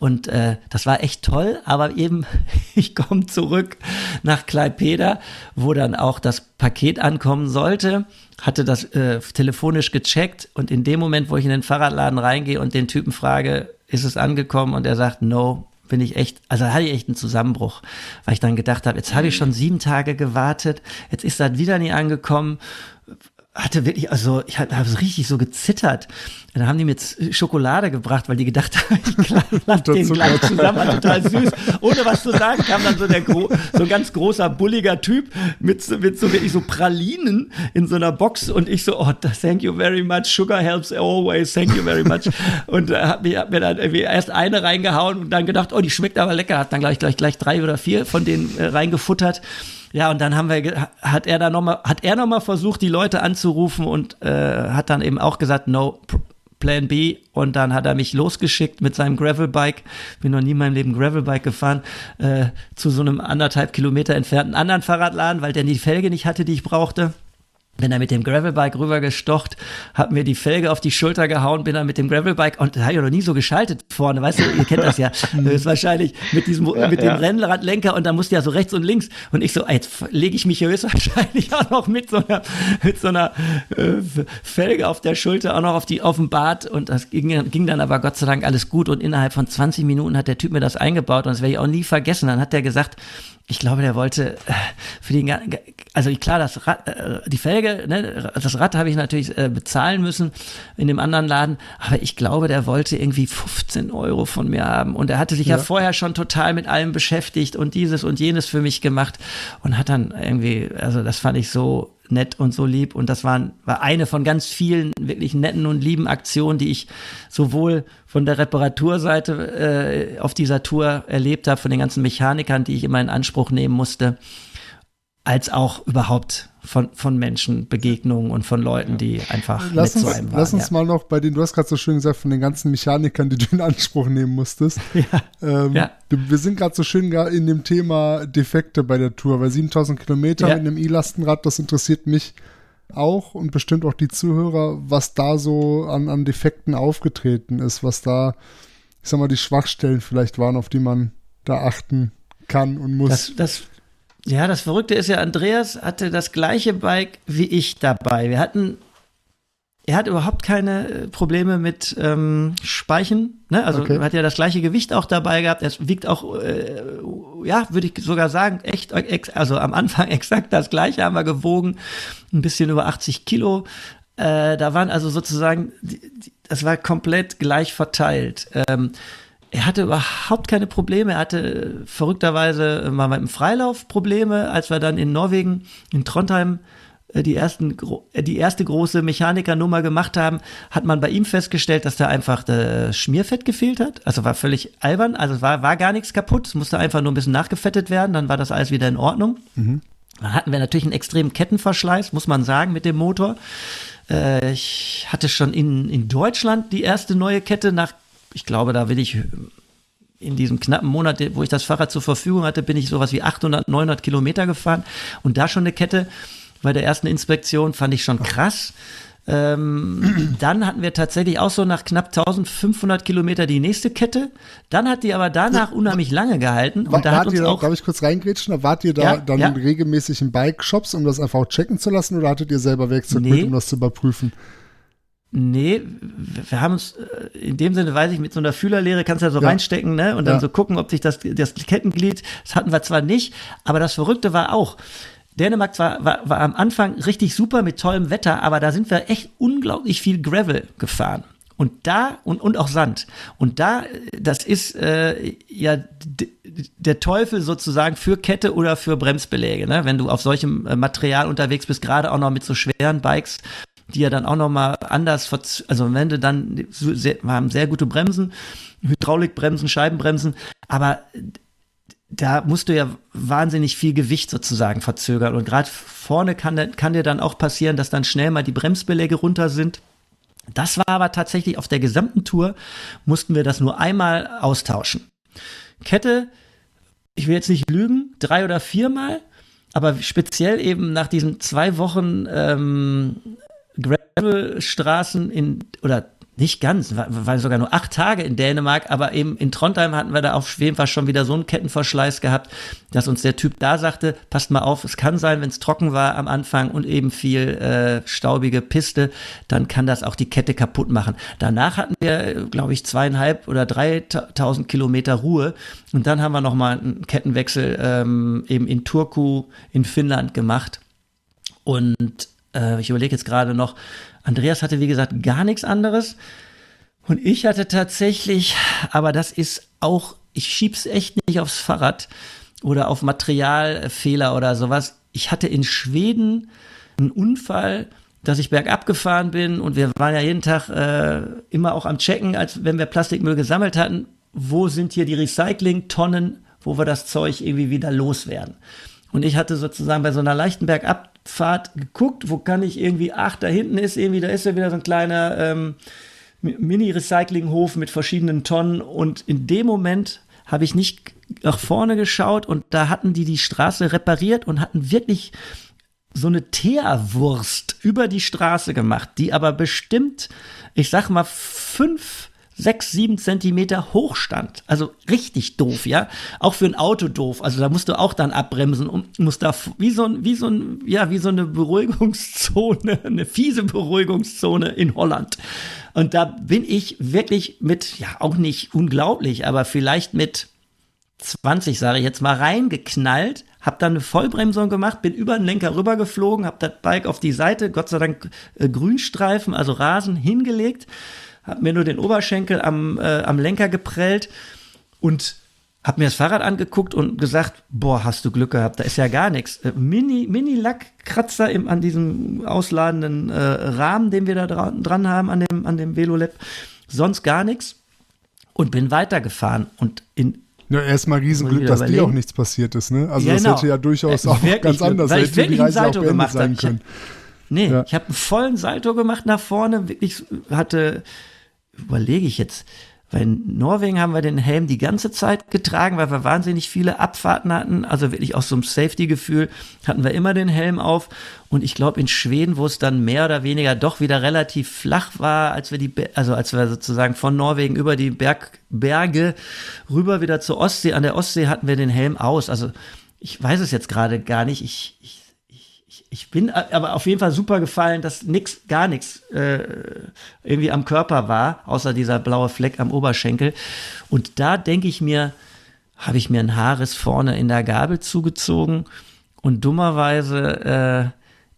Und äh, das war echt toll, aber eben <laughs> ich komme zurück nach Klaipeda, wo dann auch das Paket ankommen sollte, hatte das äh, telefonisch gecheckt und in dem Moment, wo ich in den Fahrradladen reingehe und den Typen frage, ist es angekommen? Und er sagt, no, bin ich echt, also da hatte ich echt einen Zusammenbruch, weil ich dann gedacht habe, jetzt habe ich schon sieben Tage gewartet, jetzt ist das wieder nie angekommen hatte wirklich, also ich habe hab richtig so gezittert. Da haben die mir jetzt Schokolade gebracht, weil die gedacht <laughs> haben, ich klappe den gleich zusammen, war total süß. Ohne was zu sagen, kam dann so der so ein ganz großer, bulliger Typ mit, mit so wirklich so Pralinen in so einer Box und ich so, oh, thank you very much, sugar helps always, thank you very much. Und äh, hab, mir, hab mir dann irgendwie erst eine reingehauen und dann gedacht, oh, die schmeckt aber lecker, hat dann gleich, gleich, gleich drei oder vier von denen äh, reingefuttert. Ja, und dann haben wir, hat er dann nochmal, hat er nochmal versucht, die Leute anzurufen und äh, hat dann eben auch gesagt, no, Plan B. Und dann hat er mich losgeschickt mit seinem Gravelbike, bin noch nie in meinem Leben Gravelbike gefahren, äh, zu so einem anderthalb Kilometer entfernten anderen Fahrradladen, weil der die Felge nicht hatte, die ich brauchte bin da mit dem Gravelbike rübergestocht, hab mir die Felge auf die Schulter gehauen, bin dann mit dem Gravelbike und da habe ich noch nie so geschaltet vorne, weißt du, ihr kennt das ja, <laughs> das ist wahrscheinlich mit diesem ja, mit ja. dem Rennradlenker und da musst du ja so rechts und links und ich so, jetzt lege ich mich hier höchstwahrscheinlich <laughs> auch noch mit so einer mit so einer äh, Felge auf der Schulter auch noch auf die auf dem Bart und das ging, ging dann aber Gott sei Dank alles gut und innerhalb von 20 Minuten hat der Typ mir das eingebaut und das werde ich auch nie vergessen. Dann hat der gesagt, ich glaube, der wollte äh, für den, also klar, das Rad, äh, die Felge, ne, das Rad habe ich natürlich äh, bezahlen müssen in dem anderen Laden, aber ich glaube, der wollte irgendwie 15 Euro von mir haben. Und er hatte sich ja, ja. vorher schon total mit allem beschäftigt und dieses und jenes für mich gemacht und hat dann irgendwie, also das fand ich so nett und so lieb. Und das war, war eine von ganz vielen wirklich netten und lieben Aktionen, die ich sowohl von der Reparaturseite äh, auf dieser Tour erlebt habe, von den ganzen Mechanikern, die ich immer in Anspruch nehmen musste, als auch überhaupt von, von Menschen, Begegnungen und von Leuten, die einfach lass uns, zu einem waren. Lass uns ja. mal noch bei den, du hast gerade so schön gesagt, von den ganzen Mechanikern, die du in Anspruch nehmen musstest. <laughs> Ja. Ähm, ja. Wir sind gerade so schön in dem Thema Defekte bei der Tour, weil 7000 Kilometer ja. mit einem E-Lastenrad, das interessiert mich auch und bestimmt auch die Zuhörer, was da so an, an Defekten aufgetreten ist, was da, ich sag mal, die Schwachstellen vielleicht waren, auf die man da achten kann und muss. Das, das ja, das Verrückte ist ja, Andreas hatte das gleiche Bike wie ich dabei. Wir hatten er hat überhaupt keine äh, Probleme mit ähm, Speichen. Ne? Also okay. hat ja das gleiche Gewicht auch dabei gehabt. Er wiegt auch, äh, ja, würde ich sogar sagen, echt, also am Anfang <laughs> exakt das gleiche haben wir gewogen. Ein bisschen über 80 Kilo. Äh, da waren also sozusagen, das war komplett gleich verteilt. Ähm, er hatte überhaupt keine Probleme. Er hatte verrückterweise mal mit dem Freilauf Probleme, als wir dann in Norwegen, in Trondheim, äh, die, ersten, äh, die erste große Mechanikernummer gemacht haben, hat man bei ihm festgestellt, dass da einfach das Schmierfett gefehlt hat. Also war völlig albern. Also war, war gar nichts kaputt. Es musste einfach nur ein bisschen nachgefettet werden. Dann war das alles wieder in Ordnung. Mhm. Dann hatten wir natürlich einen extremen Kettenverschleiß, muss man sagen, mit dem Motor. Äh, ich hatte schon in, in Deutschland die erste neue Kette nach, ich glaube, da will ich in diesem knappen Monat, wo ich das Fahrrad zur Verfügung hatte, bin ich sowas wie 800, 900 Kilometer gefahren und da schon eine Kette bei der ersten Inspektion, fand ich schon krass. Ähm, <clears throat> dann hatten wir tatsächlich auch so nach knapp 1500 Kilometer die nächste Kette. Dann hat die aber danach unheimlich lange gehalten. Und da hat uns ihr, auch, darf ich kurz reingrätschen? Wart ihr da ja, dann ja. regelmäßig in Bike-Shops, um das einfach auch checken zu lassen oder hattet ihr selber Werkzeug nee. mit, um das zu überprüfen? Nee, wir haben uns, äh, in dem Sinne weiß ich, mit so einer Fühlerlehre kannst du ja so ja. reinstecken, ne? Und dann ja. so gucken, ob sich das, das Kettenglied, das hatten wir zwar nicht, aber das Verrückte war auch, Dänemark war, war, war am Anfang richtig super mit tollem Wetter, aber da sind wir echt unglaublich viel Gravel gefahren. Und da, und, und auch Sand. Und da, das ist äh, ja der Teufel sozusagen für Kette oder für Bremsbeläge, ne? wenn du auf solchem äh, Material unterwegs bist, gerade auch noch mit so schweren Bikes, die ja dann auch noch mal anders, also wenn du dann, wir haben sehr gute Bremsen, Hydraulikbremsen, Scheibenbremsen, aber da musst du ja wahnsinnig viel Gewicht sozusagen verzögern. Und gerade vorne kann, kann dir dann auch passieren, dass dann schnell mal die Bremsbeläge runter sind. Das war aber tatsächlich auf der gesamten Tour, mussten wir das nur einmal austauschen. Kette, ich will jetzt nicht lügen, drei oder viermal, aber speziell eben nach diesen zwei Wochen ähm, Gravelstraßen in oder nicht ganz, waren sogar nur acht Tage in Dänemark, aber eben in Trondheim hatten wir da auf jeden Fall schon wieder so einen Kettenverschleiß gehabt, dass uns der Typ da sagte, passt mal auf, es kann sein, wenn es trocken war am Anfang und eben viel äh, staubige Piste, dann kann das auch die Kette kaputt machen. Danach hatten wir, glaube ich, zweieinhalb oder dreitausend Kilometer Ruhe und dann haben wir nochmal einen Kettenwechsel ähm, eben in Turku in Finnland gemacht und äh, ich überlege jetzt gerade noch, Andreas hatte, wie gesagt, gar nichts anderes. Und ich hatte tatsächlich, aber das ist auch, ich schieb's echt nicht aufs Fahrrad oder auf Materialfehler oder sowas. Ich hatte in Schweden einen Unfall, dass ich bergab gefahren bin und wir waren ja jeden Tag äh, immer auch am Checken, als wenn wir Plastikmüll gesammelt hatten, wo sind hier die Recyclingtonnen, wo wir das Zeug irgendwie wieder loswerden. Und ich hatte sozusagen bei so einer leichten Bergabfahrt geguckt, wo kann ich irgendwie, ach, da hinten ist irgendwie, da ist ja wieder so ein kleiner ähm, Mini-Recyclinghof mit verschiedenen Tonnen. Und in dem Moment habe ich nicht nach vorne geschaut und da hatten die die Straße repariert und hatten wirklich so eine Teerwurst über die Straße gemacht, die aber bestimmt, ich sag mal, fünf sechs, sieben Zentimeter hoch stand. Also richtig doof, ja. Auch für ein Auto doof. Also da musst du auch dann abbremsen und musst da wie so ein, wie so ein, ja, wie so eine Beruhigungszone, <laughs> eine fiese Beruhigungszone in Holland. Und da bin ich wirklich mit, ja, auch nicht unglaublich, aber vielleicht mit 20, sage ich jetzt mal, reingeknallt, hab dann eine Vollbremsung gemacht, bin über den Lenker rübergeflogen, hab das Bike auf die Seite, Gott sei Dank äh, Grünstreifen, also Rasen hingelegt habe mir nur den Oberschenkel am, äh, am Lenker geprellt und habe mir das Fahrrad angeguckt und gesagt, boah, hast du Glück gehabt, da ist ja gar nichts. Äh, Mini, Mini-Lackkratzer im, an diesem ausladenden äh, Rahmen, den wir da dra dran haben, an dem, an dem Velolab. Sonst gar nichts. Und bin weitergefahren. Und in ja, erstmal Riesenglück, dass dir auch nichts passiert ist, ne? Also genau. das hätte ja durchaus äh, auch ganz anders weil ich wirklich die Reise Salto gemacht sein können. Hab, nee, ja. ich habe einen vollen Salto gemacht nach vorne, wirklich hatte überlege ich jetzt, weil in Norwegen haben wir den Helm die ganze Zeit getragen, weil wir wahnsinnig viele Abfahrten hatten. Also wirklich aus so einem Safety-Gefühl hatten wir immer den Helm auf. Und ich glaube in Schweden, wo es dann mehr oder weniger doch wieder relativ flach war, als wir die, also als wir sozusagen von Norwegen über die Berg, Berge rüber wieder zur Ostsee, an der Ostsee hatten wir den Helm aus. Also ich weiß es jetzt gerade gar nicht. Ich, ich ich, bin aber auf jeden Fall super gefallen, dass nix, gar nichts äh, irgendwie am Körper war, außer dieser blaue Fleck am Oberschenkel. Und da denke ich mir, habe ich mir ein Haares vorne in der Gabel zugezogen und dummerweise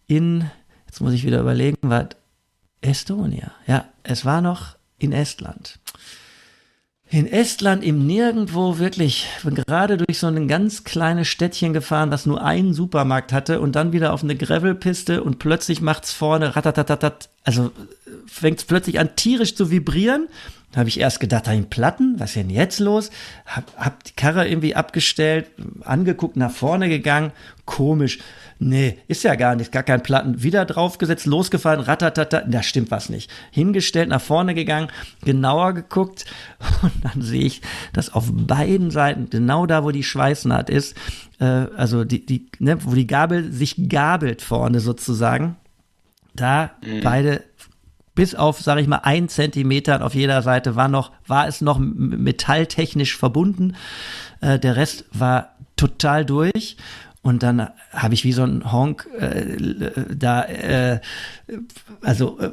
äh, in, jetzt muss ich wieder überlegen, was Estonia. Ja, es war noch in Estland in Estland im Nirgendwo wirklich gerade durch so ein ganz kleines Städtchen gefahren, was nur einen Supermarkt hatte und dann wieder auf eine Gravelpiste und plötzlich macht's vorne ratatatatat, also fängt's plötzlich an tierisch zu vibrieren. Da habe ich erst gedacht, da ein Platten, was ist denn jetzt los? Hab, hab die Karre irgendwie abgestellt, angeguckt, nach vorne gegangen, komisch. Nee, ist ja gar nicht, gar kein Platten. Wieder draufgesetzt, losgefahren, ratatata, da stimmt was nicht. Hingestellt, nach vorne gegangen, genauer geguckt <laughs> und dann sehe ich, dass auf beiden Seiten, genau da, wo die Schweißnaht ist, äh, also die, die, ne, wo die Gabel sich gabelt vorne sozusagen, da mhm. beide bis auf, sage ich mal, ein Zentimeter auf jeder Seite war noch, war es noch metalltechnisch verbunden. Äh, der Rest war total durch. Und dann habe ich wie so ein Honk äh, da, äh, also äh,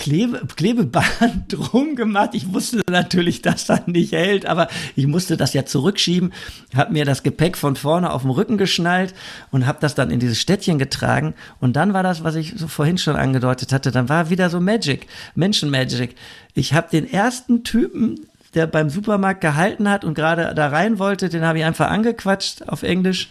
Klebe, Klebeband <laughs> drum gemacht. Ich wusste natürlich, dass das nicht hält, aber ich musste das ja zurückschieben, habe mir das Gepäck von vorne auf dem Rücken geschnallt und habe das dann in dieses Städtchen getragen. Und dann war das, was ich so vorhin schon angedeutet hatte, dann war wieder so Magic, Menschen-Magic. Ich habe den ersten Typen, der beim Supermarkt gehalten hat und gerade da rein wollte, den habe ich einfach angequatscht auf Englisch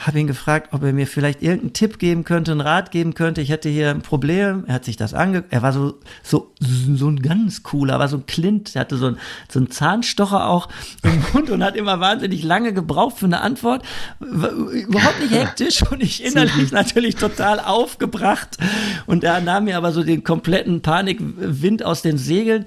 habe ihn gefragt, ob er mir vielleicht irgendeinen Tipp geben könnte, einen Rat geben könnte. Ich hätte hier ein Problem. Er hat sich das ange... Er war so, so, so ein ganz cooler, war so ein Clint. Er hatte so, ein, so einen Zahnstocher auch im <laughs> Mund und hat immer wahnsinnig lange gebraucht für eine Antwort. Überhaupt nicht hektisch <laughs> und ich innerlich natürlich total aufgebracht. Und er nahm mir aber so den kompletten Panikwind aus den Segeln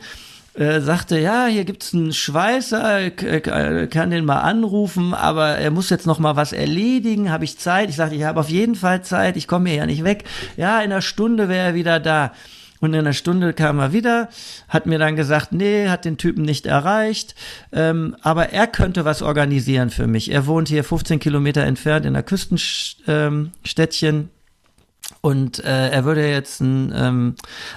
äh, sagte, ja, hier gibt's einen Schweißer, kann den mal anrufen, aber er muss jetzt noch mal was erledigen, habe ich Zeit? Ich sagte, ich habe auf jeden Fall Zeit, ich komme hier ja nicht weg. Ja, in einer Stunde wäre er wieder da. Und in einer Stunde kam er wieder, hat mir dann gesagt, nee, hat den Typen nicht erreicht, ähm, aber er könnte was organisieren für mich. Er wohnt hier 15 Kilometer entfernt in einer Küstenstädtchen. Ähm, und äh, er würde jetzt einen ähm,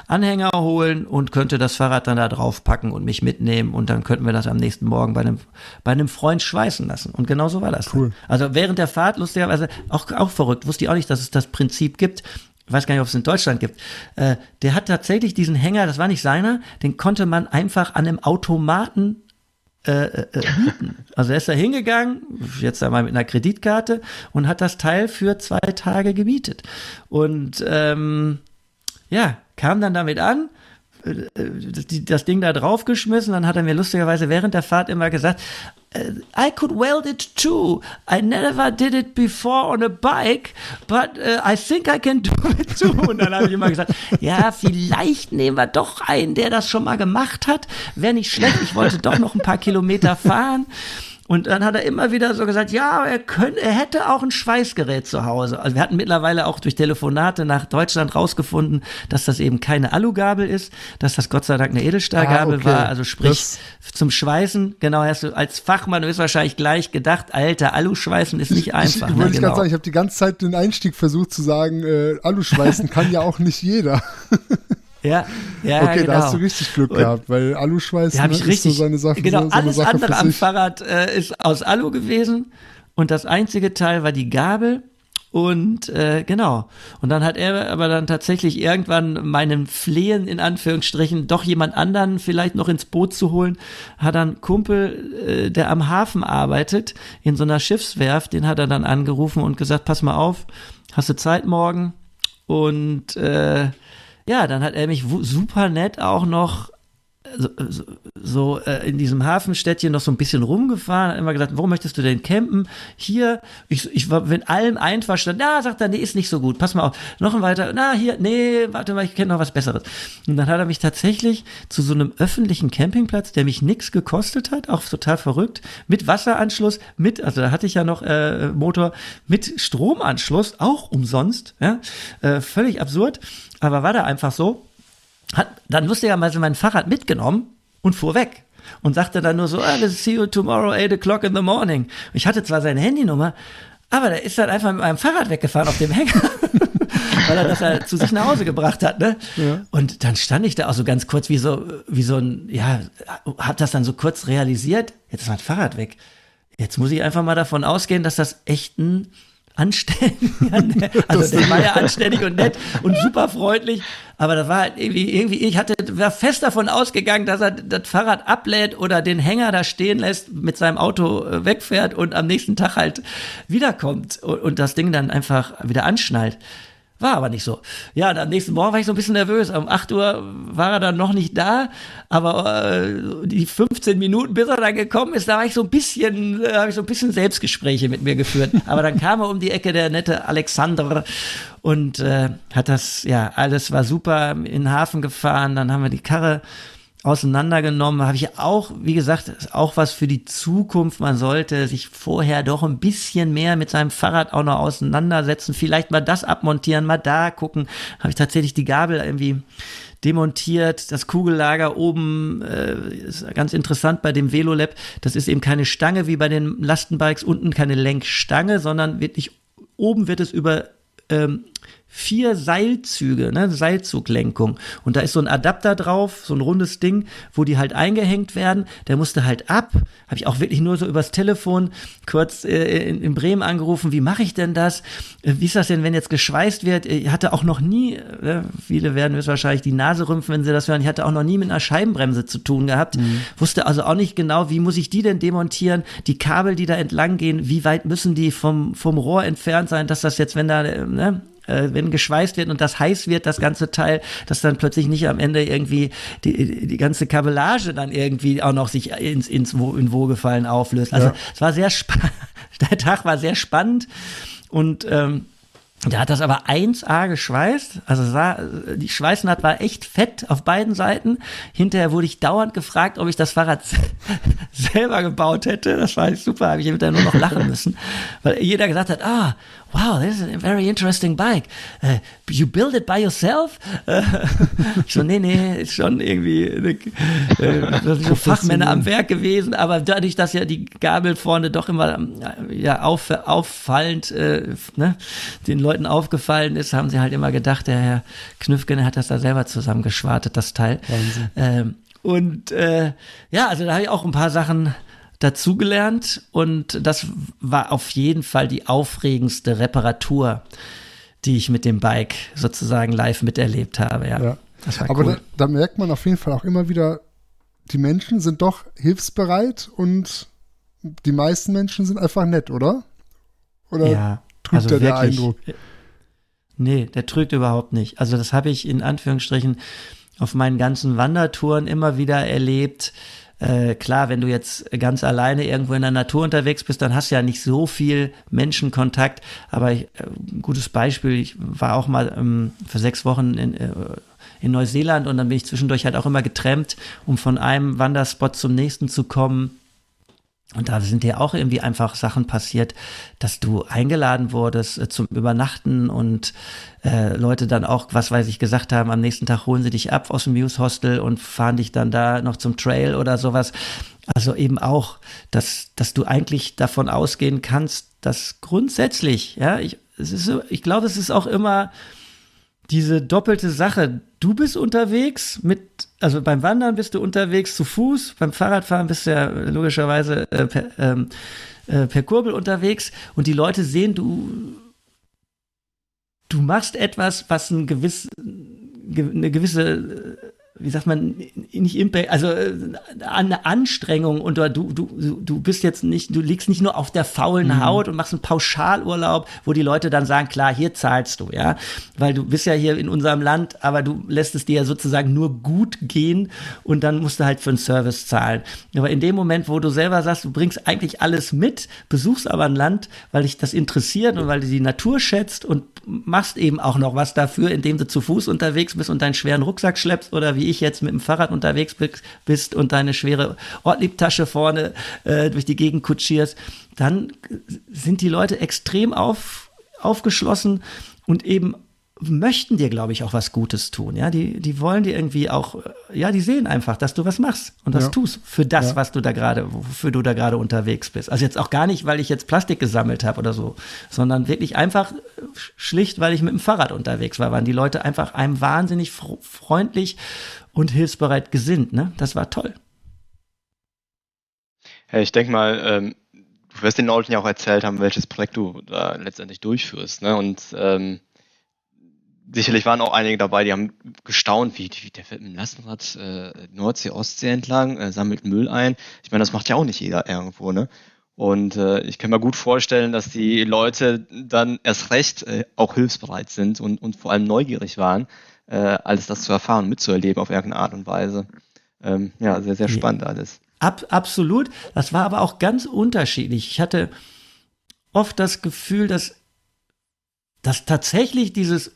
Anhänger holen und könnte das Fahrrad dann da drauf packen und mich mitnehmen und dann könnten wir das am nächsten Morgen bei einem, bei einem Freund schweißen lassen. Und genau so war das. Cool. Also während der Fahrt, lustigerweise, auch, auch verrückt, wusste ich auch nicht, dass es das Prinzip gibt. Ich weiß gar nicht, ob es in Deutschland gibt. Äh, der hat tatsächlich diesen Hänger, das war nicht seiner, den konnte man einfach an einem Automaten äh, äh, äh, mieten. Also er ist da hingegangen, jetzt einmal mit einer Kreditkarte und hat das Teil für zwei Tage gemietet. Und ähm, ja, kam dann damit an, das Ding da draufgeschmissen, dann hat er mir lustigerweise während der Fahrt immer gesagt, I could weld it too. I never did it before on a bike, but uh, I think I can do it too. Und dann habe ich immer gesagt, ja, vielleicht nehmen wir doch einen, der das schon mal gemacht hat. Wäre nicht schlecht. Ich wollte doch noch ein paar Kilometer fahren. Und dann hat er immer wieder so gesagt, ja, er könnte, er hätte auch ein Schweißgerät zu Hause. Also wir hatten mittlerweile auch durch Telefonate nach Deutschland rausgefunden, dass das eben keine Alugabel ist, dass das Gott sei Dank eine Edelstahlgabel ah, okay. war. Also sprich das zum Schweißen. Genau, hast du als Fachmann du wahrscheinlich gleich gedacht, alter, Aluschweißen ist nicht <laughs> einfach. Ich, ich, ich ne, genau. gerade sagen, ich habe die ganze Zeit den Einstieg versucht zu sagen, äh, Aluschweißen kann ja auch nicht jeder. <laughs> Ja, ja, Okay, genau. da hast du richtig Glück gehabt, weil Aluschweiß ja, ich richtig, ist so seine Sache. Genau, so, alles Sache andere am Fahrrad äh, ist aus Alu gewesen und das einzige Teil war die Gabel. Und äh, genau. Und dann hat er aber dann tatsächlich irgendwann meinen Flehen in Anführungsstrichen doch jemand anderen vielleicht noch ins Boot zu holen, hat dann Kumpel, äh, der am Hafen arbeitet, in so einer Schiffswerft, den hat er dann angerufen und gesagt, pass mal auf, hast du Zeit morgen? Und äh, ja, dann hat er mich super nett auch noch so, so, äh, in diesem Hafenstädtchen noch so ein bisschen rumgefahren, hat immer gesagt, wo möchtest du denn campen? Hier, ich, ich war mit allem einverstanden. Na, sagt er, nee, ist nicht so gut. Pass mal auf. Noch ein weiter. Na, hier, nee, warte mal, ich kenne noch was Besseres. Und dann hat er mich tatsächlich zu so einem öffentlichen Campingplatz, der mich nichts gekostet hat, auch total verrückt, mit Wasseranschluss, mit, also da hatte ich ja noch äh, Motor, mit Stromanschluss, auch umsonst, ja, äh, völlig absurd, aber war da einfach so hat dann lustigerweise mein Fahrrad mitgenommen und fuhr weg und sagte dann nur so, ah, see you tomorrow, 8 o'clock in the morning. Ich hatte zwar seine Handynummer, aber der ist dann einfach mit meinem Fahrrad weggefahren auf dem Hänger. <laughs> weil er das ja zu sich nach Hause gebracht hat. Ne? Ja. Und dann stand ich da auch so ganz kurz wie so, wie so ein, ja, hat das dann so kurz realisiert, jetzt ist mein Fahrrad weg. Jetzt muss ich einfach mal davon ausgehen, dass das echt ein anständig. <laughs> Also der war ja anständig und nett und <laughs> super freundlich. Aber das war halt irgendwie, irgendwie, ich hatte, war fest davon ausgegangen, dass er das Fahrrad ablädt oder den Hänger da stehen lässt, mit seinem Auto äh, wegfährt und am nächsten Tag halt wiederkommt und, und das Ding dann einfach wieder anschnallt. War aber nicht so. Ja, am nächsten Morgen war ich so ein bisschen nervös. Um 8 Uhr war er dann noch nicht da, aber äh, die 15 Minuten, bis er dann gekommen ist, da war ich so ein bisschen, äh, habe ich so ein bisschen Selbstgespräche mit mir geführt. <laughs> Aber dann kam er um die Ecke, der nette Alexander, und äh, hat das, ja, alles war super in den Hafen gefahren. Dann haben wir die Karre auseinandergenommen. Habe ich auch, wie gesagt, auch was für die Zukunft. Man sollte sich vorher doch ein bisschen mehr mit seinem Fahrrad auch noch auseinandersetzen. Vielleicht mal das abmontieren, mal da gucken. Habe ich tatsächlich die Gabel irgendwie demontiert. Das Kugellager oben äh, ist ganz interessant bei dem Velolab. Das ist eben keine Stange wie bei den Lastenbikes, unten keine Lenkstange, sondern wirklich oben wird es über ähm, vier Seilzüge, ne, Seilzuglenkung. Und da ist so ein Adapter drauf, so ein rundes Ding, wo die halt eingehängt werden. Der musste halt ab. Habe ich auch wirklich nur so übers Telefon kurz äh, in, in, Bremen angerufen. Wie mache ich denn das? Äh, wie ist das denn, wenn jetzt geschweißt wird? Ich hatte auch noch nie, äh, viele werden wahrscheinlich die Nase rümpfen, wenn sie das hören. Ich hatte auch noch nie mit einer Scheibenbremse zu tun gehabt. Mhm. Wusste also auch nicht genau, wie muss ich die denn demontieren? Die Kabel, die da entlang gehen, wie weit müssen die vom, vom Rohr entfernt sein, dass das jetzt, wenn da, äh, ne, äh, wenn geschweißt wird und das heiß wird, das ganze Teil, dass dann plötzlich nicht am Ende irgendwie die, die ganze Kabellage dann irgendwie auch noch sich ins, ins in Wohlgefallen auflöst. Also ja. es war sehr spannend. <laughs> Der Tag war sehr spannend und ähm, der hat das aber 1A geschweißt. Also sah, die Schweißnaht war echt fett auf beiden Seiten. Hinterher wurde ich dauernd gefragt, ob ich das Fahrrad <laughs> selber gebaut hätte. Das war super, habe ich hinterher nur noch lachen müssen. Weil jeder gesagt hat, ah, wow, this is a very interesting bike. Uh, you build it by yourself? Uh, <laughs> so, nee, nee, ist schon irgendwie eine, äh, <laughs> so Fachmänner am Werk gewesen, aber dadurch, dass ja die Gabel vorne doch immer ja, auf, auffallend äh, ne, den Leuten aufgefallen ist, haben sie halt immer gedacht, der Herr Knüffgen hat das da selber zusammengeschwartet, das Teil. Wahnsinn. Ähm, und äh, ja, also da habe ich auch ein paar Sachen dazugelernt und das war auf jeden Fall die aufregendste Reparatur, die ich mit dem Bike sozusagen live miterlebt habe. Ja, ja. Aber cool. da, da, merkt man auf jeden Fall auch immer wieder, die Menschen sind doch hilfsbereit und die meisten Menschen sind einfach nett, oder? Oder ja, trügt also der, wirklich, der Eindruck? Nee, der trügt überhaupt nicht. Also das habe ich in Anführungsstrichen auf meinen ganzen Wandertouren immer wieder erlebt äh, klar, wenn du jetzt ganz alleine irgendwo in der Natur unterwegs bist, dann hast du ja nicht so viel Menschenkontakt. Aber ich, äh, gutes Beispiel, ich war auch mal ähm, für sechs Wochen in, äh, in Neuseeland und dann bin ich zwischendurch halt auch immer getrennt, um von einem Wanderspot zum nächsten zu kommen. Und da sind dir auch irgendwie einfach Sachen passiert, dass du eingeladen wurdest äh, zum Übernachten und äh, Leute dann auch, was weiß ich, gesagt haben, am nächsten Tag holen sie dich ab aus dem Muse Hostel und fahren dich dann da noch zum Trail oder sowas. Also eben auch, dass, dass du eigentlich davon ausgehen kannst, dass grundsätzlich, ja, ich, es ist ich glaube, es ist auch immer diese doppelte Sache. Du bist unterwegs mit, also beim Wandern bist du unterwegs zu Fuß, beim Fahrradfahren bist du ja logischerweise äh, per, ähm, äh, per Kurbel unterwegs. Und die Leute sehen, du, du machst etwas, was ein gewiss, eine gewisse wie sagt man, nicht Impact, also äh, eine Anstrengung und du, du, du bist jetzt nicht, du liegst nicht nur auf der faulen mhm. Haut und machst einen Pauschalurlaub, wo die Leute dann sagen, klar, hier zahlst du, ja, weil du bist ja hier in unserem Land, aber du lässt es dir ja sozusagen nur gut gehen und dann musst du halt für einen Service zahlen. Aber in dem Moment, wo du selber sagst, du bringst eigentlich alles mit, besuchst aber ein Land, weil dich das interessiert und weil du die Natur schätzt und machst eben auch noch was dafür, indem du zu Fuß unterwegs bist und deinen schweren Rucksack schleppst oder wie ich jetzt mit dem Fahrrad unterwegs bist und deine schwere Ortliebtasche vorne äh, durch die Gegend kutschierst, dann sind die Leute extrem auf, aufgeschlossen und eben möchten dir, glaube ich, auch was Gutes tun. Ja, die, die wollen dir irgendwie auch, ja, die sehen einfach, dass du was machst und das ja. tust für das, ja. was du da gerade, wofür du da gerade unterwegs bist. Also jetzt auch gar nicht, weil ich jetzt Plastik gesammelt habe oder so, sondern wirklich einfach schlicht, weil ich mit dem Fahrrad unterwegs war, waren die Leute einfach einem wahnsinnig freundlich und hilfsbereit gesinnt. Ne? Das war toll. Ja, ich denke mal, ähm, du wirst den Leuten ja auch erzählt haben, welches Projekt du da letztendlich durchführst. Ne? Und ähm, sicherlich waren auch einige dabei, die haben gestaunt, wie, wie der fährt mit dem Lastenrad äh, Nordsee, Ostsee entlang, äh, sammelt Müll ein. Ich meine, das macht ja auch nicht jeder irgendwo, ne? Und äh, ich kann mir gut vorstellen, dass die Leute dann erst recht äh, auch hilfsbereit sind und, und vor allem neugierig waren, äh, alles das zu erfahren, mitzuerleben auf irgendeine Art und Weise. Ähm, ja, sehr, sehr spannend alles. Ab, absolut. Das war aber auch ganz unterschiedlich. Ich hatte oft das Gefühl, dass, dass tatsächlich dieses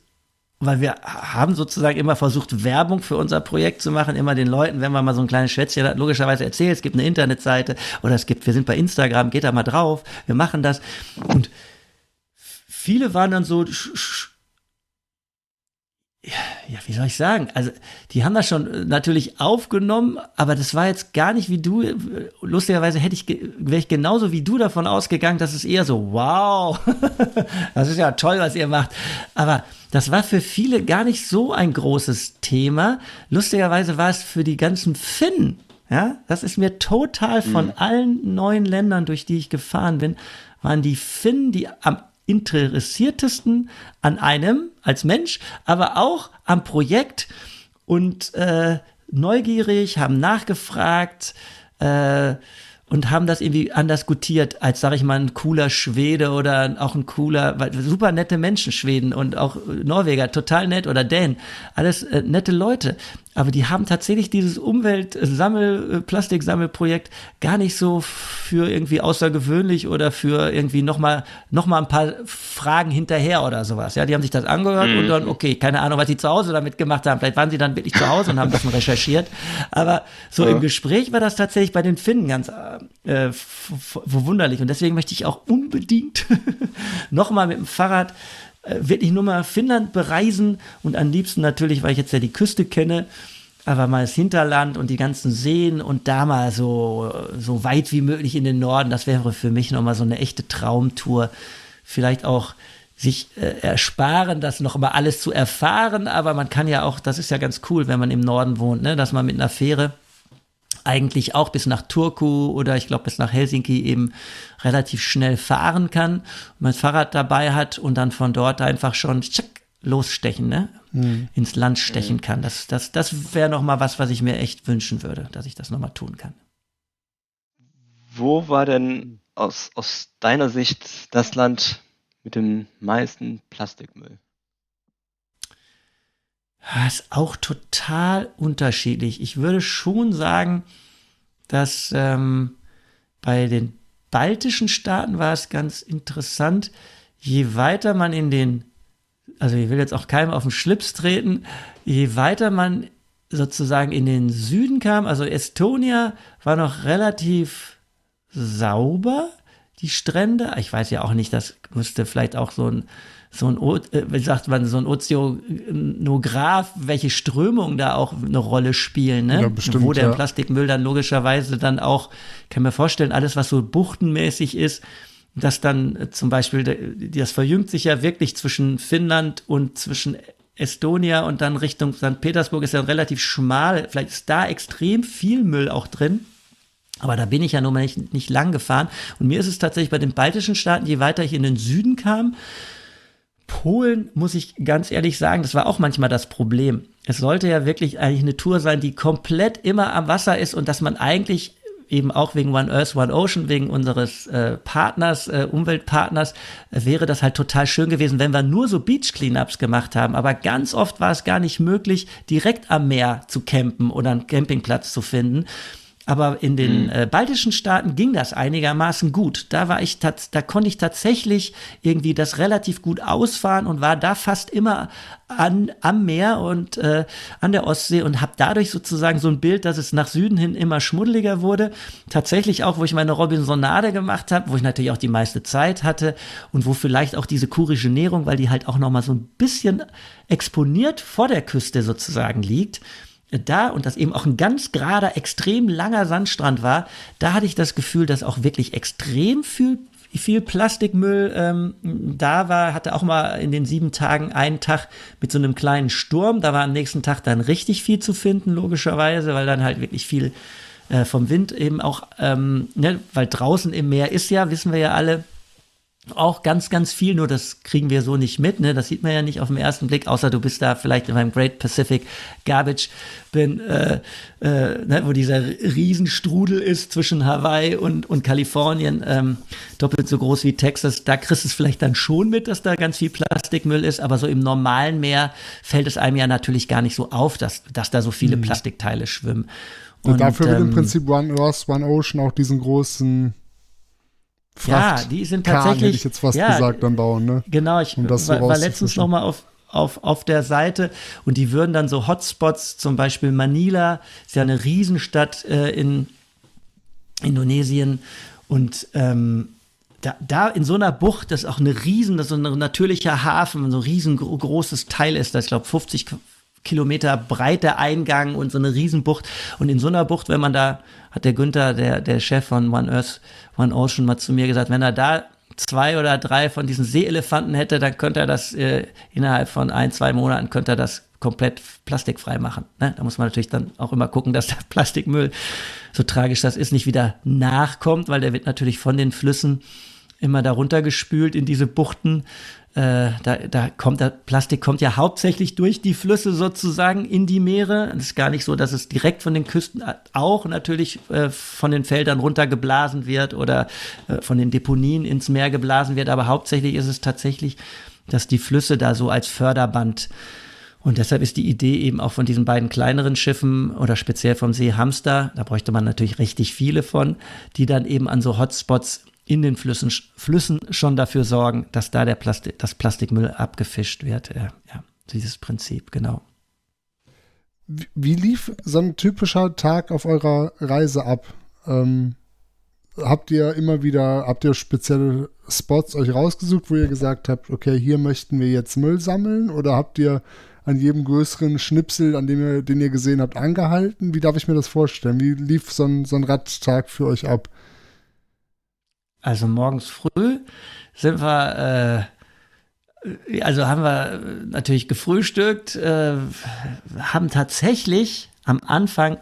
weil wir haben sozusagen immer versucht, Werbung für unser Projekt zu machen, immer den Leuten, wenn man mal so ein kleines Schwätzchen hat, logischerweise erzählt, es gibt eine Internetseite oder es gibt, wir sind bei Instagram, geht da mal drauf, wir machen das. Und viele waren dann so, ja, wie soll ich sagen? Also, die haben das schon äh, natürlich aufgenommen, aber das war jetzt gar nicht wie du. Äh, lustigerweise hätte ich, wäre ich genauso wie du davon ausgegangen, dass es eher so, wow, <laughs> das ist ja toll, was ihr macht. Aber das war für viele gar nicht so ein großes Thema. Lustigerweise war es für die ganzen Finnen, ja, das ist mir total von mhm. allen neuen Ländern, durch die ich gefahren bin, waren die Finnen, die am interessiertesten an einem als Mensch, aber auch am Projekt. Und äh, neugierig, haben nachgefragt äh, und haben das irgendwie anders gutiert als, sag ich mal, ein cooler Schwede oder auch ein cooler, super nette Menschen, Schweden und auch Norweger, total nett oder Dänen, alles äh, nette Leute aber die haben tatsächlich dieses Umweltsammel, äh, Plastiksammelprojekt gar nicht so für irgendwie außergewöhnlich oder für irgendwie nochmal noch mal ein paar Fragen hinterher oder sowas. Ja, die haben sich das angehört mhm. und dann, okay, keine Ahnung, was sie zu Hause damit gemacht haben. Vielleicht waren sie dann wirklich zu Hause und haben ein bisschen recherchiert. Aber so ja. im Gespräch war das tatsächlich bei den Finnen ganz äh, wunderlich. Und deswegen möchte ich auch unbedingt <laughs> nochmal mit dem Fahrrad wirklich nur mal Finnland bereisen und am liebsten natürlich, weil ich jetzt ja die Küste kenne, aber mal das Hinterland und die ganzen Seen und da mal so, so weit wie möglich in den Norden. Das wäre für mich nochmal so eine echte Traumtour. Vielleicht auch sich äh, ersparen, das noch mal alles zu erfahren, aber man kann ja auch, das ist ja ganz cool, wenn man im Norden wohnt, ne, dass man mit einer Fähre eigentlich auch bis nach Turku oder ich glaube bis nach Helsinki eben relativ schnell fahren kann, mein Fahrrad dabei hat und dann von dort einfach schon tschack, losstechen, ne? Mhm. ins Land stechen kann. Das, das, das wäre noch mal was, was ich mir echt wünschen würde, dass ich das noch mal tun kann. Wo war denn aus, aus deiner Sicht das Land mit dem meisten Plastikmüll? Das ist auch total unterschiedlich. Ich würde schon sagen, dass ähm, bei den baltischen Staaten war es ganz interessant, je weiter man in den, also ich will jetzt auch keinem auf den Schlips treten, je weiter man sozusagen in den Süden kam, also Estonia war noch relativ sauber, die Strände. Ich weiß ja auch nicht, das müsste vielleicht auch so ein so ein, äh, wie sagt man, so ein Ozeanograph, welche Strömungen da auch eine Rolle spielen, ne? Ja, bestimmt, Wo der ja. Plastikmüll dann logischerweise dann auch, kann mir vorstellen, alles, was so buchtenmäßig ist, dass dann äh, zum Beispiel, das verjüngt sich ja wirklich zwischen Finnland und zwischen Estonia und dann Richtung St. Petersburg ist ja relativ schmal. Vielleicht ist da extrem viel Müll auch drin. Aber da bin ich ja nun mal nicht, nicht lang gefahren. Und mir ist es tatsächlich bei den baltischen Staaten, je weiter ich in den Süden kam, Polen, muss ich ganz ehrlich sagen, das war auch manchmal das Problem. Es sollte ja wirklich eigentlich eine Tour sein, die komplett immer am Wasser ist und dass man eigentlich eben auch wegen One Earth, One Ocean, wegen unseres äh, Partners, äh, Umweltpartners, äh, wäre das halt total schön gewesen, wenn wir nur so Beach Cleanups gemacht haben. Aber ganz oft war es gar nicht möglich, direkt am Meer zu campen oder einen Campingplatz zu finden. Aber in den mhm. äh, baltischen Staaten ging das einigermaßen gut. Da war ich, da konnte ich tatsächlich irgendwie das relativ gut ausfahren und war da fast immer an, am Meer und äh, an der Ostsee und habe dadurch sozusagen so ein Bild, dass es nach Süden hin immer schmuddeliger wurde. Tatsächlich auch, wo ich meine Robinsonade gemacht habe, wo ich natürlich auch die meiste Zeit hatte und wo vielleicht auch diese kurische Nährung, weil die halt auch noch mal so ein bisschen exponiert vor der Küste sozusagen liegt da und das eben auch ein ganz gerader, extrem langer Sandstrand war, da hatte ich das Gefühl, dass auch wirklich extrem viel, viel Plastikmüll ähm, da war. Hatte auch mal in den sieben Tagen einen Tag mit so einem kleinen Sturm. Da war am nächsten Tag dann richtig viel zu finden, logischerweise, weil dann halt wirklich viel äh, vom Wind eben auch, ähm, ne, weil draußen im Meer ist ja, wissen wir ja alle, auch ganz, ganz viel, nur das kriegen wir so nicht mit. Ne? Das sieht man ja nicht auf den ersten Blick, außer du bist da vielleicht in meinem Great Pacific Garbage Bin, äh, äh, ne? wo dieser Riesenstrudel ist zwischen Hawaii und, und Kalifornien, ähm, doppelt so groß wie Texas. Da kriegst du es vielleicht dann schon mit, dass da ganz viel Plastikmüll ist, aber so im normalen Meer fällt es einem ja natürlich gar nicht so auf, dass, dass da so viele mhm. Plastikteile schwimmen. Und, und dafür ähm, wird im ähm, Prinzip One Earth, One Ocean auch diesen großen Fracht ja, die sind tatsächlich. Kahn, hätte ich jetzt fast ja, gesagt, dann bauen, ne? Genau, ich um war, so war letztens noch mal auf, auf, auf der Seite und die würden dann so Hotspots, zum Beispiel Manila, ist ja eine Riesenstadt äh, in Indonesien und ähm, da, da in so einer Bucht, das ist auch eine riesen, das ist so ein natürlicher Hafen, so ein riesengroßes Teil ist, das ich glaube 50 Kilometer breiter Eingang und so eine Riesenbucht. Und in so einer Bucht, wenn man da, hat der Günther, der, der Chef von One Earth, One Ocean, mal zu mir gesagt, wenn er da zwei oder drei von diesen Seeelefanten hätte, dann könnte er das äh, innerhalb von ein, zwei Monaten könnte er das komplett plastikfrei machen. Ne? Da muss man natürlich dann auch immer gucken, dass <laughs> der Plastikmüll, so tragisch das ist, nicht wieder nachkommt, weil der wird natürlich von den Flüssen immer darunter gespült in diese Buchten äh, da, da kommt der Plastik kommt ja hauptsächlich durch die Flüsse sozusagen in die Meere. Es ist gar nicht so, dass es direkt von den Küsten auch natürlich äh, von den Feldern runtergeblasen wird oder äh, von den Deponien ins Meer geblasen wird, aber hauptsächlich ist es tatsächlich, dass die Flüsse da so als Förderband und deshalb ist die Idee eben auch von diesen beiden kleineren Schiffen oder speziell vom See Hamster, da bräuchte man natürlich richtig viele von, die dann eben an so Hotspots in den Flüssen, Flüssen schon dafür sorgen, dass da der Plastik, das Plastikmüll abgefischt wird. Ja, ja, dieses Prinzip, genau. Wie, lief so ein typischer Tag auf eurer Reise ab? Ähm, habt ihr immer wieder, habt ihr spezielle Spots euch rausgesucht, wo ihr gesagt habt, okay, hier möchten wir jetzt Müll sammeln? Oder habt ihr an jedem größeren Schnipsel, an dem ihr, den ihr gesehen habt, angehalten? Wie darf ich mir das vorstellen? Wie lief so ein, so ein Radtag für euch ab? Also morgens früh sind wir, äh, also haben wir natürlich gefrühstückt, äh, haben tatsächlich am Anfang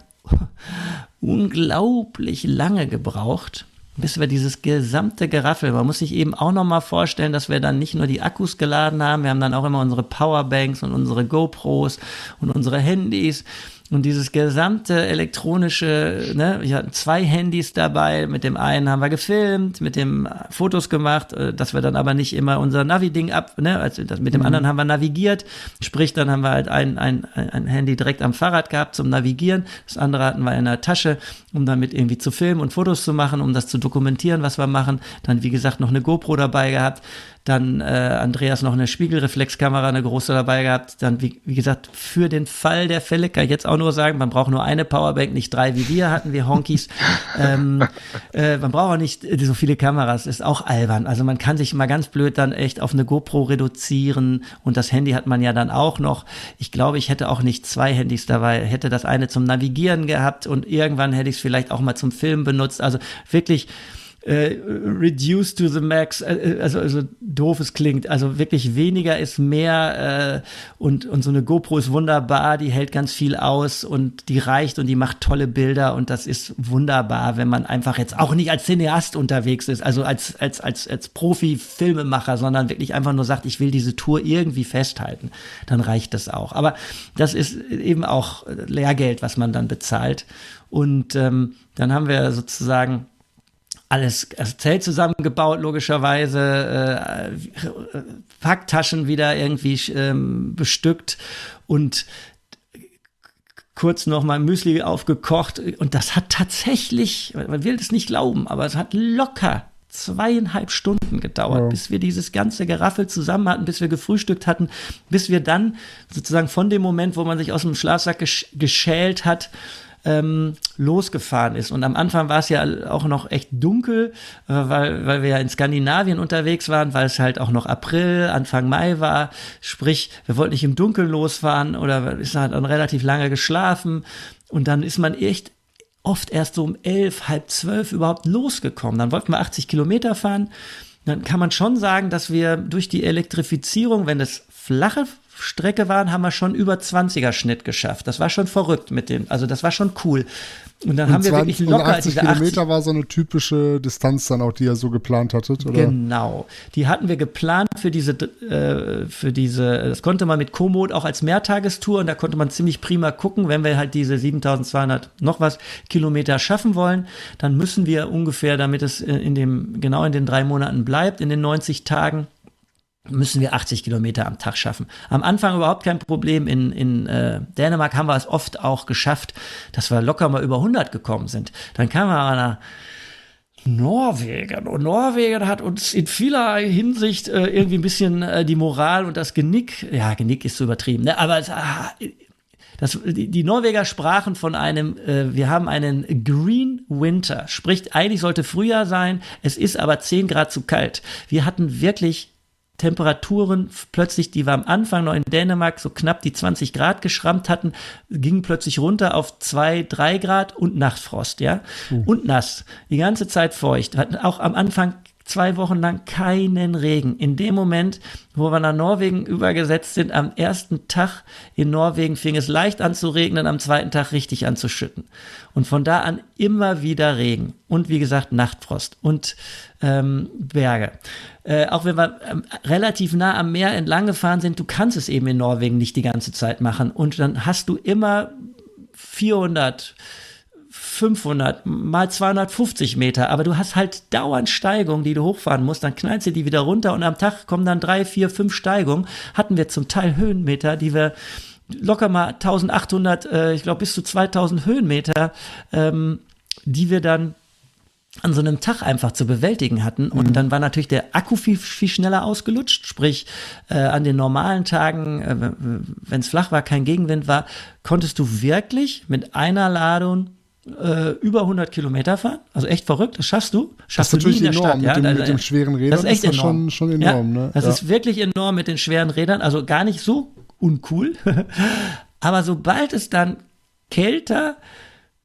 unglaublich lange gebraucht, bis wir dieses gesamte Geraffel, man muss sich eben auch nochmal vorstellen, dass wir dann nicht nur die Akkus geladen haben, wir haben dann auch immer unsere Powerbanks und unsere GoPros und unsere Handys und dieses gesamte elektronische, ne, wir hatten zwei Handys dabei, mit dem einen haben wir gefilmt, mit dem Fotos gemacht, äh, dass wir dann aber nicht immer unser Navi-Ding ab, ne, also mit dem mhm. anderen haben wir navigiert, sprich, dann haben wir halt ein, ein, ein Handy direkt am Fahrrad gehabt zum Navigieren, das andere hatten wir in der Tasche, um damit irgendwie zu filmen und Fotos zu machen, um das zu dokumentieren, was wir machen, dann wie gesagt noch eine GoPro dabei gehabt, dann äh, Andreas noch eine Spiegelreflexkamera, eine große dabei gehabt. Dann, wie, wie gesagt, für den Fall der Fälle kann ich jetzt auch nur sagen, man braucht nur eine Powerbank, nicht drei wie wir hatten, wir Honkies. <laughs> ähm, äh, man braucht auch nicht so viele Kameras, ist auch albern. Also man kann sich mal ganz blöd dann echt auf eine GoPro reduzieren und das Handy hat man ja dann auch noch. Ich glaube, ich hätte auch nicht zwei Handys dabei, hätte das eine zum Navigieren gehabt und irgendwann hätte ich es vielleicht auch mal zum Filmen benutzt. Also wirklich äh, reduced to the max, äh, äh, also, also doof es klingt. Also wirklich weniger ist mehr äh, und, und so eine GoPro ist wunderbar, die hält ganz viel aus und die reicht und die macht tolle Bilder und das ist wunderbar, wenn man einfach jetzt auch nicht als Cineast unterwegs ist, also als, als, als, als Profi-Filmemacher, sondern wirklich einfach nur sagt, ich will diese Tour irgendwie festhalten, dann reicht das auch. Aber das ist eben auch Lehrgeld, was man dann bezahlt. Und ähm, dann haben wir sozusagen alles das Zelt zusammengebaut, logischerweise, äh, Packtaschen wieder irgendwie ähm, bestückt und kurz noch mal Müsli aufgekocht und das hat tatsächlich, man will es nicht glauben, aber es hat locker zweieinhalb Stunden gedauert, ja. bis wir dieses ganze Geraffel zusammen hatten, bis wir gefrühstückt hatten, bis wir dann sozusagen von dem Moment, wo man sich aus dem Schlafsack gesch geschält hat, ähm, losgefahren ist. Und am Anfang war es ja auch noch echt dunkel, äh, weil, weil wir ja in Skandinavien unterwegs waren, weil es halt auch noch April, Anfang Mai war. Sprich, wir wollten nicht im Dunkeln losfahren oder ist halt dann relativ lange geschlafen. Und dann ist man echt oft erst so um elf, halb zwölf überhaupt losgekommen. Dann wollten wir 80 Kilometer fahren. Dann kann man schon sagen, dass wir durch die Elektrifizierung, wenn es flache Strecke waren, haben wir schon über 20er Schnitt geschafft. Das war schon verrückt mit dem, also das war schon cool. Und dann und haben wir wirklich locker 80 diese 80 Kilometer war so eine typische Distanz dann auch, die ihr so geplant hattet, oder? Genau. Die hatten wir geplant für diese, äh, für diese, das konnte man mit Komoot auch als Mehrtagestour und da konnte man ziemlich prima gucken, wenn wir halt diese 7200 noch was Kilometer schaffen wollen, dann müssen wir ungefähr, damit es in dem, genau in den drei Monaten bleibt, in den 90 Tagen, müssen wir 80 Kilometer am Tag schaffen. Am Anfang überhaupt kein Problem. In, in äh, Dänemark haben wir es oft auch geschafft, dass wir locker mal über 100 gekommen sind. Dann kam wir nach Norwegen. Und Norwegen hat uns in vieler Hinsicht äh, irgendwie ein bisschen äh, die Moral und das Genick, ja, Genick ist zu übertrieben, ne? aber es, ah, das, die, die Norweger sprachen von einem, äh, wir haben einen Green Winter, sprich eigentlich sollte Frühjahr sein, es ist aber 10 Grad zu kalt. Wir hatten wirklich Temperaturen plötzlich, die wir am Anfang noch in Dänemark so knapp die 20 Grad geschrammt hatten, gingen plötzlich runter auf 2, 3 Grad und Nachtfrost, ja. Mhm. Und nass. Die ganze Zeit feucht. Hatten auch am Anfang zwei Wochen lang keinen Regen. In dem Moment, wo wir nach Norwegen übergesetzt sind, am ersten Tag in Norwegen fing es leicht an zu regnen, am zweiten Tag richtig an zu schütten. Und von da an immer wieder Regen. Und wie gesagt, Nachtfrost und ähm, Berge. Äh, auch wenn wir ähm, relativ nah am Meer entlang gefahren sind, du kannst es eben in Norwegen nicht die ganze Zeit machen. Und dann hast du immer 400 500 mal 250 Meter, aber du hast halt dauernd Steigungen, die du hochfahren musst, dann knallst du die wieder runter und am Tag kommen dann drei, vier, fünf Steigungen. Hatten wir zum Teil Höhenmeter, die wir locker mal 1800, äh, ich glaube bis zu 2000 Höhenmeter, ähm, die wir dann an so einem Tag einfach zu bewältigen hatten. Und mhm. dann war natürlich der Akku viel, viel schneller ausgelutscht. Sprich, äh, an den normalen Tagen, äh, wenn es flach war, kein Gegenwind war, konntest du wirklich mit einer Ladung äh, über 100 Kilometer fahren. Also echt verrückt, das schaffst du. Schaffst das ist du natürlich enorm Stadt, mit, ja? dem, mit dem schweren Rädern. Das ist echt ist enorm. Schon, schon enorm ja, ne? Das ja. ist wirklich enorm mit den schweren Rädern. Also gar nicht so uncool. <laughs> Aber sobald es dann kälter,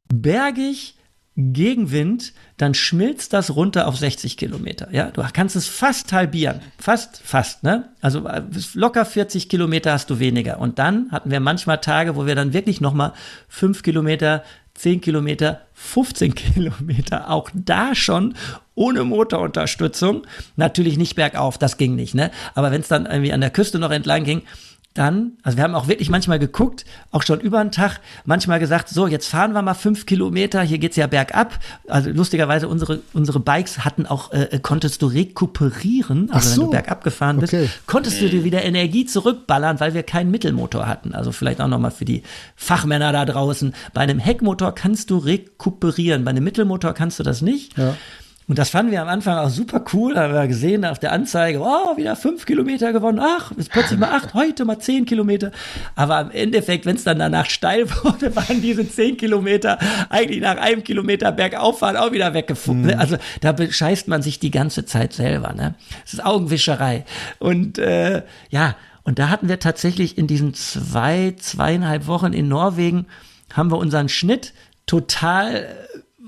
bergig, Gegenwind, dann schmilzt das runter auf 60 Kilometer. Ja, du kannst es fast halbieren. Fast, fast, ne? Also äh, locker 40 Kilometer hast du weniger. Und dann hatten wir manchmal Tage, wo wir dann wirklich nochmal fünf Kilometer 10 Kilometer, 15 <laughs> Kilometer, auch da schon ohne Motorunterstützung. Natürlich nicht bergauf, das ging nicht, ne? Aber wenn es dann irgendwie an der Küste noch entlang ging, dann, also wir haben auch wirklich manchmal geguckt, auch schon über einen Tag, manchmal gesagt, so, jetzt fahren wir mal fünf Kilometer, hier geht's ja bergab. Also lustigerweise, unsere, unsere Bikes hatten auch, äh, konntest du rekuperieren, also so. wenn du bergab gefahren bist, okay. konntest du dir wieder Energie zurückballern, weil wir keinen Mittelmotor hatten. Also vielleicht auch nochmal für die Fachmänner da draußen. Bei einem Heckmotor kannst du rekuperieren, bei einem Mittelmotor kannst du das nicht. Ja. Und das fanden wir am Anfang auch super cool. Da haben wir gesehen auf der Anzeige, oh, wieder fünf Kilometer gewonnen. Ach, ist plötzlich mal acht, heute mal zehn Kilometer. Aber im Endeffekt, wenn es dann danach steil <laughs> wurde, waren diese zehn Kilometer eigentlich nach einem Kilometer bergauffahren auch wieder weggefunden. Mhm. Also da bescheißt man sich die ganze Zeit selber. Ne? Es ist Augenwischerei. Und äh, ja, und da hatten wir tatsächlich in diesen zwei, zweieinhalb Wochen in Norwegen, haben wir unseren Schnitt total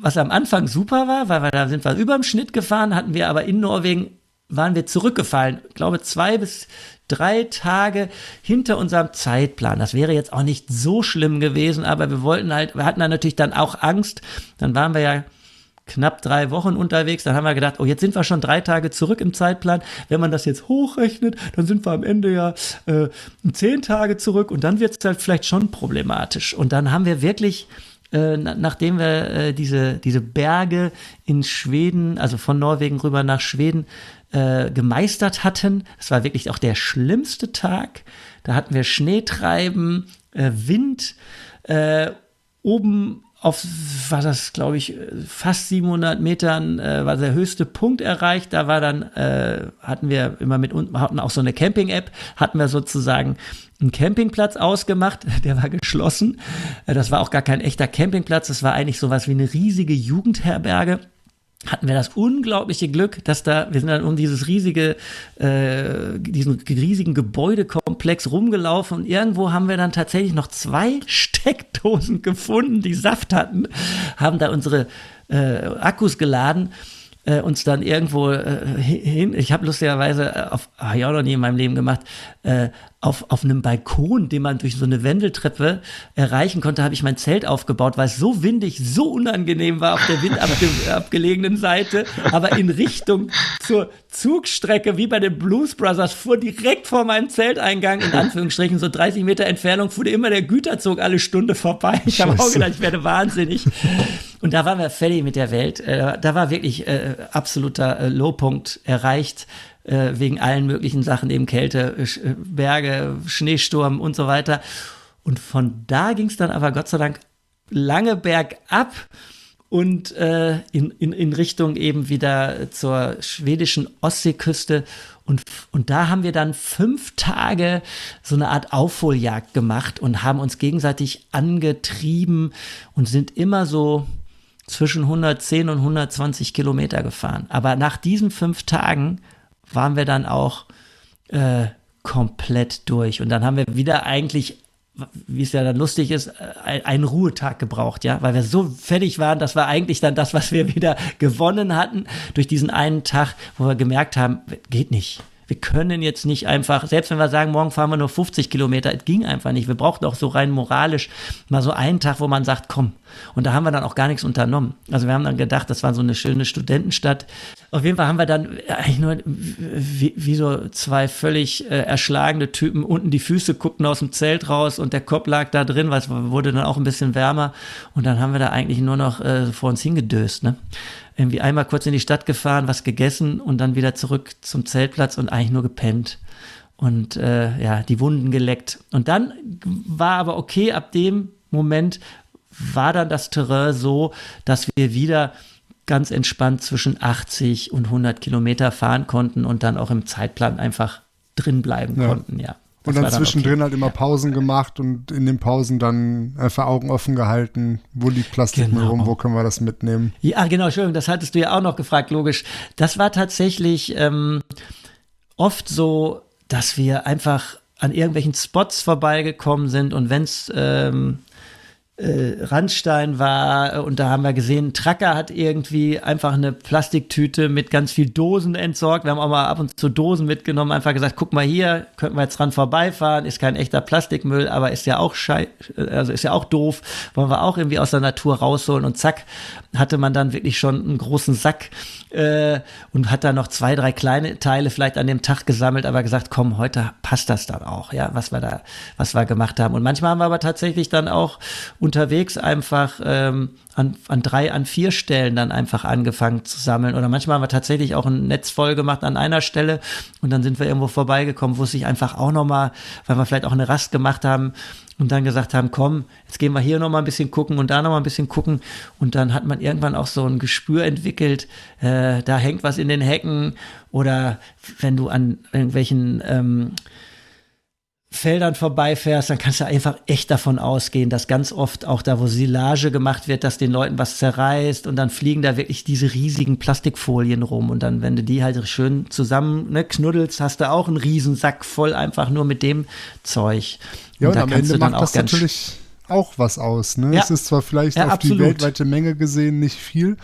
was am Anfang super war, weil wir da sind wir über dem Schnitt gefahren, hatten wir aber in Norwegen waren wir zurückgefallen. Ich glaube, zwei bis drei Tage hinter unserem Zeitplan. Das wäre jetzt auch nicht so schlimm gewesen, aber wir wollten halt, wir hatten dann natürlich dann auch Angst. Dann waren wir ja knapp drei Wochen unterwegs. Dann haben wir gedacht, oh, jetzt sind wir schon drei Tage zurück im Zeitplan. Wenn man das jetzt hochrechnet, dann sind wir am Ende ja äh, zehn Tage zurück und dann wird es halt vielleicht schon problematisch. Und dann haben wir wirklich äh, nachdem wir äh, diese, diese Berge in Schweden, also von Norwegen rüber nach Schweden, äh, gemeistert hatten. Es war wirklich auch der schlimmste Tag. Da hatten wir Schneetreiben, äh, Wind, äh, oben auf, war das, glaube ich, fast 700 Metern, äh, war der höchste Punkt erreicht. Da war dann, hatten wir immer mit unten, hatten auch so eine Camping-App, hatten wir sozusagen einen Campingplatz ausgemacht, <laughs> der war geschlossen. Äh, das war auch gar kein echter Campingplatz, das war eigentlich sowas wie eine riesige Jugendherberge hatten wir das unglaubliche Glück, dass da, wir sind dann um dieses riesige, äh, diesen riesigen Gebäudekomplex rumgelaufen und irgendwo haben wir dann tatsächlich noch zwei <laughs> Steckdosen gefunden, die Saft hatten, haben da unsere äh, Akkus geladen äh, uns dann irgendwo äh, hin. Ich habe lustigerweise äh, auf, habe ich auch noch nie in meinem Leben gemacht, äh, auf, auf einem Balkon, den man durch so eine Wendeltreppe erreichen konnte, habe ich mein Zelt aufgebaut, weil es so windig, so unangenehm war auf der windabge <laughs> abgelegenen Seite, aber in Richtung zur Zugstrecke, wie bei den Blues Brothers, fuhr direkt vor meinem Zelteingang, in <laughs> Anführungsstrichen, so 30 Meter Entfernung, fuhr immer der Güterzug alle Stunde vorbei. Ich habe auch gedacht, ich werde wahnsinnig. Und da waren wir fertig mit der Welt. Äh, da war wirklich äh, absoluter äh, Lowpunkt erreicht äh, wegen allen möglichen Sachen, eben Kälte, äh, Berge, Schneesturm und so weiter. Und von da ging es dann aber Gott sei Dank lange bergab und äh, in, in, in Richtung eben wieder zur schwedischen Ostseeküste. Und, und da haben wir dann fünf Tage so eine Art Aufholjagd gemacht und haben uns gegenseitig angetrieben und sind immer so zwischen 110 und 120 Kilometer gefahren. Aber nach diesen fünf Tagen waren wir dann auch äh, komplett durch. Und dann haben wir wieder eigentlich, wie es ja dann lustig ist, äh, einen Ruhetag gebraucht, ja, weil wir so fertig waren, das war eigentlich dann das, was wir <laughs> wieder gewonnen hatten durch diesen einen Tag, wo wir gemerkt haben, geht nicht wir können jetzt nicht einfach, selbst wenn wir sagen, morgen fahren wir nur 50 Kilometer, es ging einfach nicht. Wir brauchten auch so rein moralisch mal so einen Tag, wo man sagt, komm. Und da haben wir dann auch gar nichts unternommen. Also wir haben dann gedacht, das war so eine schöne Studentenstadt. Auf jeden Fall haben wir dann eigentlich nur wie, wie so zwei völlig äh, erschlagene Typen unten die Füße guckten aus dem Zelt raus und der Kopf lag da drin, weil es wurde dann auch ein bisschen wärmer. Und dann haben wir da eigentlich nur noch äh, vor uns hingedöst. Ne? Irgendwie einmal kurz in die Stadt gefahren, was gegessen und dann wieder zurück zum Zeltplatz und eigentlich nur gepennt und äh, ja, die Wunden geleckt. Und dann war aber okay, ab dem Moment war dann das Terrain so, dass wir wieder ganz entspannt zwischen 80 und 100 Kilometer fahren konnten und dann auch im Zeitplan einfach drin bleiben ja. konnten, ja. Und dann zwischendrin okay. halt immer Pausen gemacht und in den Pausen dann einfach Augen offen gehalten. Wo liegt Plastik genau. rum? Wo können wir das mitnehmen? Ja, genau, Entschuldigung, das hattest du ja auch noch gefragt, logisch. Das war tatsächlich ähm, oft so, dass wir einfach an irgendwelchen Spots vorbeigekommen sind und wenn es ähm, äh, Randstein war äh, und da haben wir gesehen, Tracker hat irgendwie einfach eine Plastiktüte mit ganz viel Dosen entsorgt. Wir haben auch mal ab und zu Dosen mitgenommen, einfach gesagt, guck mal hier, könnten wir jetzt dran vorbeifahren, ist kein echter Plastikmüll, aber ist ja auch schei also ist ja auch doof, wollen wir auch irgendwie aus der Natur rausholen und zack, hatte man dann wirklich schon einen großen Sack äh, und hat da noch zwei, drei kleine Teile vielleicht an dem Tag gesammelt, aber gesagt, komm, heute passt das dann auch, ja, was wir da, was wir gemacht haben. Und manchmal haben wir aber tatsächlich dann auch unterwegs einfach ähm, an, an drei, an vier Stellen dann einfach angefangen zu sammeln. Oder manchmal haben wir tatsächlich auch ein Netz voll gemacht an einer Stelle und dann sind wir irgendwo vorbeigekommen, wo es sich einfach auch nochmal, weil wir vielleicht auch eine Rast gemacht haben, und dann gesagt haben, komm, jetzt gehen wir hier noch mal ein bisschen gucken und da noch mal ein bisschen gucken. Und dann hat man irgendwann auch so ein Gespür entwickelt, äh, da hängt was in den Hecken oder wenn du an irgendwelchen ähm, Feldern vorbeifährst, dann kannst du einfach echt davon ausgehen, dass ganz oft auch da, wo Silage gemacht wird, dass den Leuten was zerreißt und dann fliegen da wirklich diese riesigen Plastikfolien rum und dann, wenn du die halt schön zusammen ne, knuddelst, hast du auch einen Riesensack voll einfach nur mit dem Zeug. Ja, und, und am Ende macht das natürlich auch was aus. Ne? Ja. Es ist zwar vielleicht ja, auf absolut. die weltweite Menge gesehen nicht viel,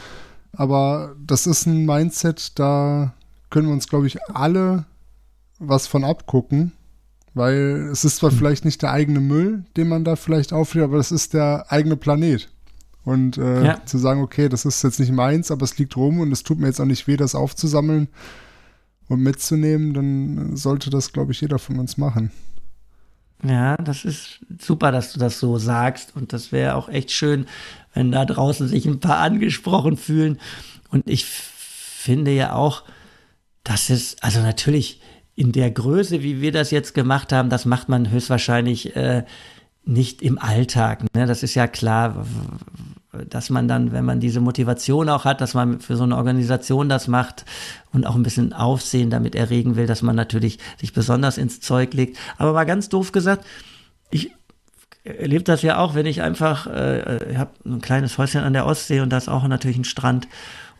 aber das ist ein Mindset, da können wir uns, glaube ich, alle was von abgucken weil es ist zwar mhm. vielleicht nicht der eigene Müll, den man da vielleicht auflädt, aber es ist der eigene Planet. Und äh, ja. zu sagen, okay, das ist jetzt nicht meins, aber es liegt rum und es tut mir jetzt auch nicht weh, das aufzusammeln und mitzunehmen, dann sollte das, glaube ich, jeder von uns machen. Ja, das ist super, dass du das so sagst. Und das wäre auch echt schön, wenn da draußen sich ein paar angesprochen fühlen. Und ich finde ja auch, dass es, also natürlich, in der Größe, wie wir das jetzt gemacht haben, das macht man höchstwahrscheinlich äh, nicht im Alltag. Ne? Das ist ja klar, dass man dann, wenn man diese Motivation auch hat, dass man für so eine Organisation das macht und auch ein bisschen Aufsehen damit erregen will, dass man natürlich sich besonders ins Zeug legt. Aber mal ganz doof gesagt, ich erlebe das ja auch, wenn ich einfach, äh, ich habe ein kleines Häuschen an der Ostsee und da ist auch natürlich ein Strand.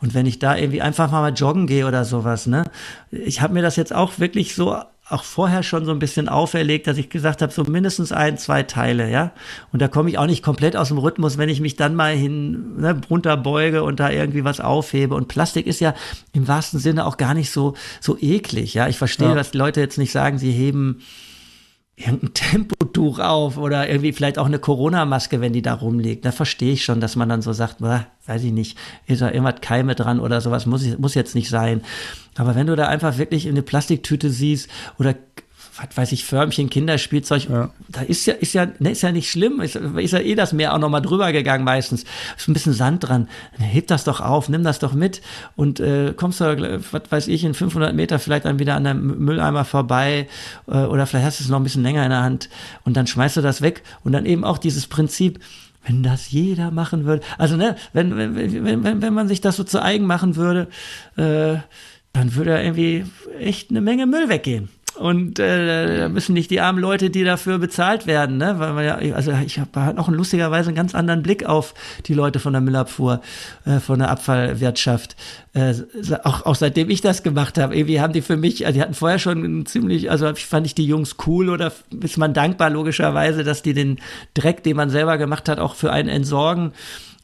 Und wenn ich da irgendwie einfach mal joggen gehe oder sowas, ne? Ich habe mir das jetzt auch wirklich so auch vorher schon so ein bisschen auferlegt, dass ich gesagt habe, so mindestens ein, zwei Teile, ja. Und da komme ich auch nicht komplett aus dem Rhythmus, wenn ich mich dann mal hin ne, runterbeuge und da irgendwie was aufhebe. Und Plastik ist ja im wahrsten Sinne auch gar nicht so so eklig, ja. Ich verstehe, ja. dass die Leute jetzt nicht sagen, sie heben irgendein Tempotuch auf oder irgendwie vielleicht auch eine Corona-Maske, wenn die da rumliegt. Da verstehe ich schon, dass man dann so sagt, weiß ich nicht, ist da irgendwas Keime dran oder sowas, muss, muss jetzt nicht sein. Aber wenn du da einfach wirklich in eine Plastiktüte siehst oder was weiß ich, Förmchen, Kinderspielzeug, ja. da ist ja, ist ja, ne, ist ja nicht schlimm, ist, ist ja eh das Meer auch nochmal drüber gegangen meistens. Ist ein bisschen Sand dran. Heb das doch auf, nimm das doch mit und äh, kommst du, was weiß ich, in 500 Meter vielleicht dann wieder an der Mülleimer vorbei äh, oder vielleicht hast du es noch ein bisschen länger in der Hand und dann schmeißt du das weg und dann eben auch dieses Prinzip, wenn das jeder machen würde, also ne, wenn, wenn, wenn, wenn, wenn man sich das so zu eigen machen würde, äh, dann würde irgendwie echt eine Menge Müll weggehen. Und äh, da müssen nicht die armen Leute, die dafür bezahlt werden, ne? Weil man ja, also ich habe auch lustigerweise einen ganz anderen Blick auf die Leute von der Müllabfuhr, äh, von der Abfallwirtschaft. Äh, auch, auch seitdem ich das gemacht habe, irgendwie haben die für mich, also die hatten vorher schon ziemlich, also fand ich die Jungs cool oder ist man dankbar logischerweise, dass die den Dreck, den man selber gemacht hat, auch für einen entsorgen.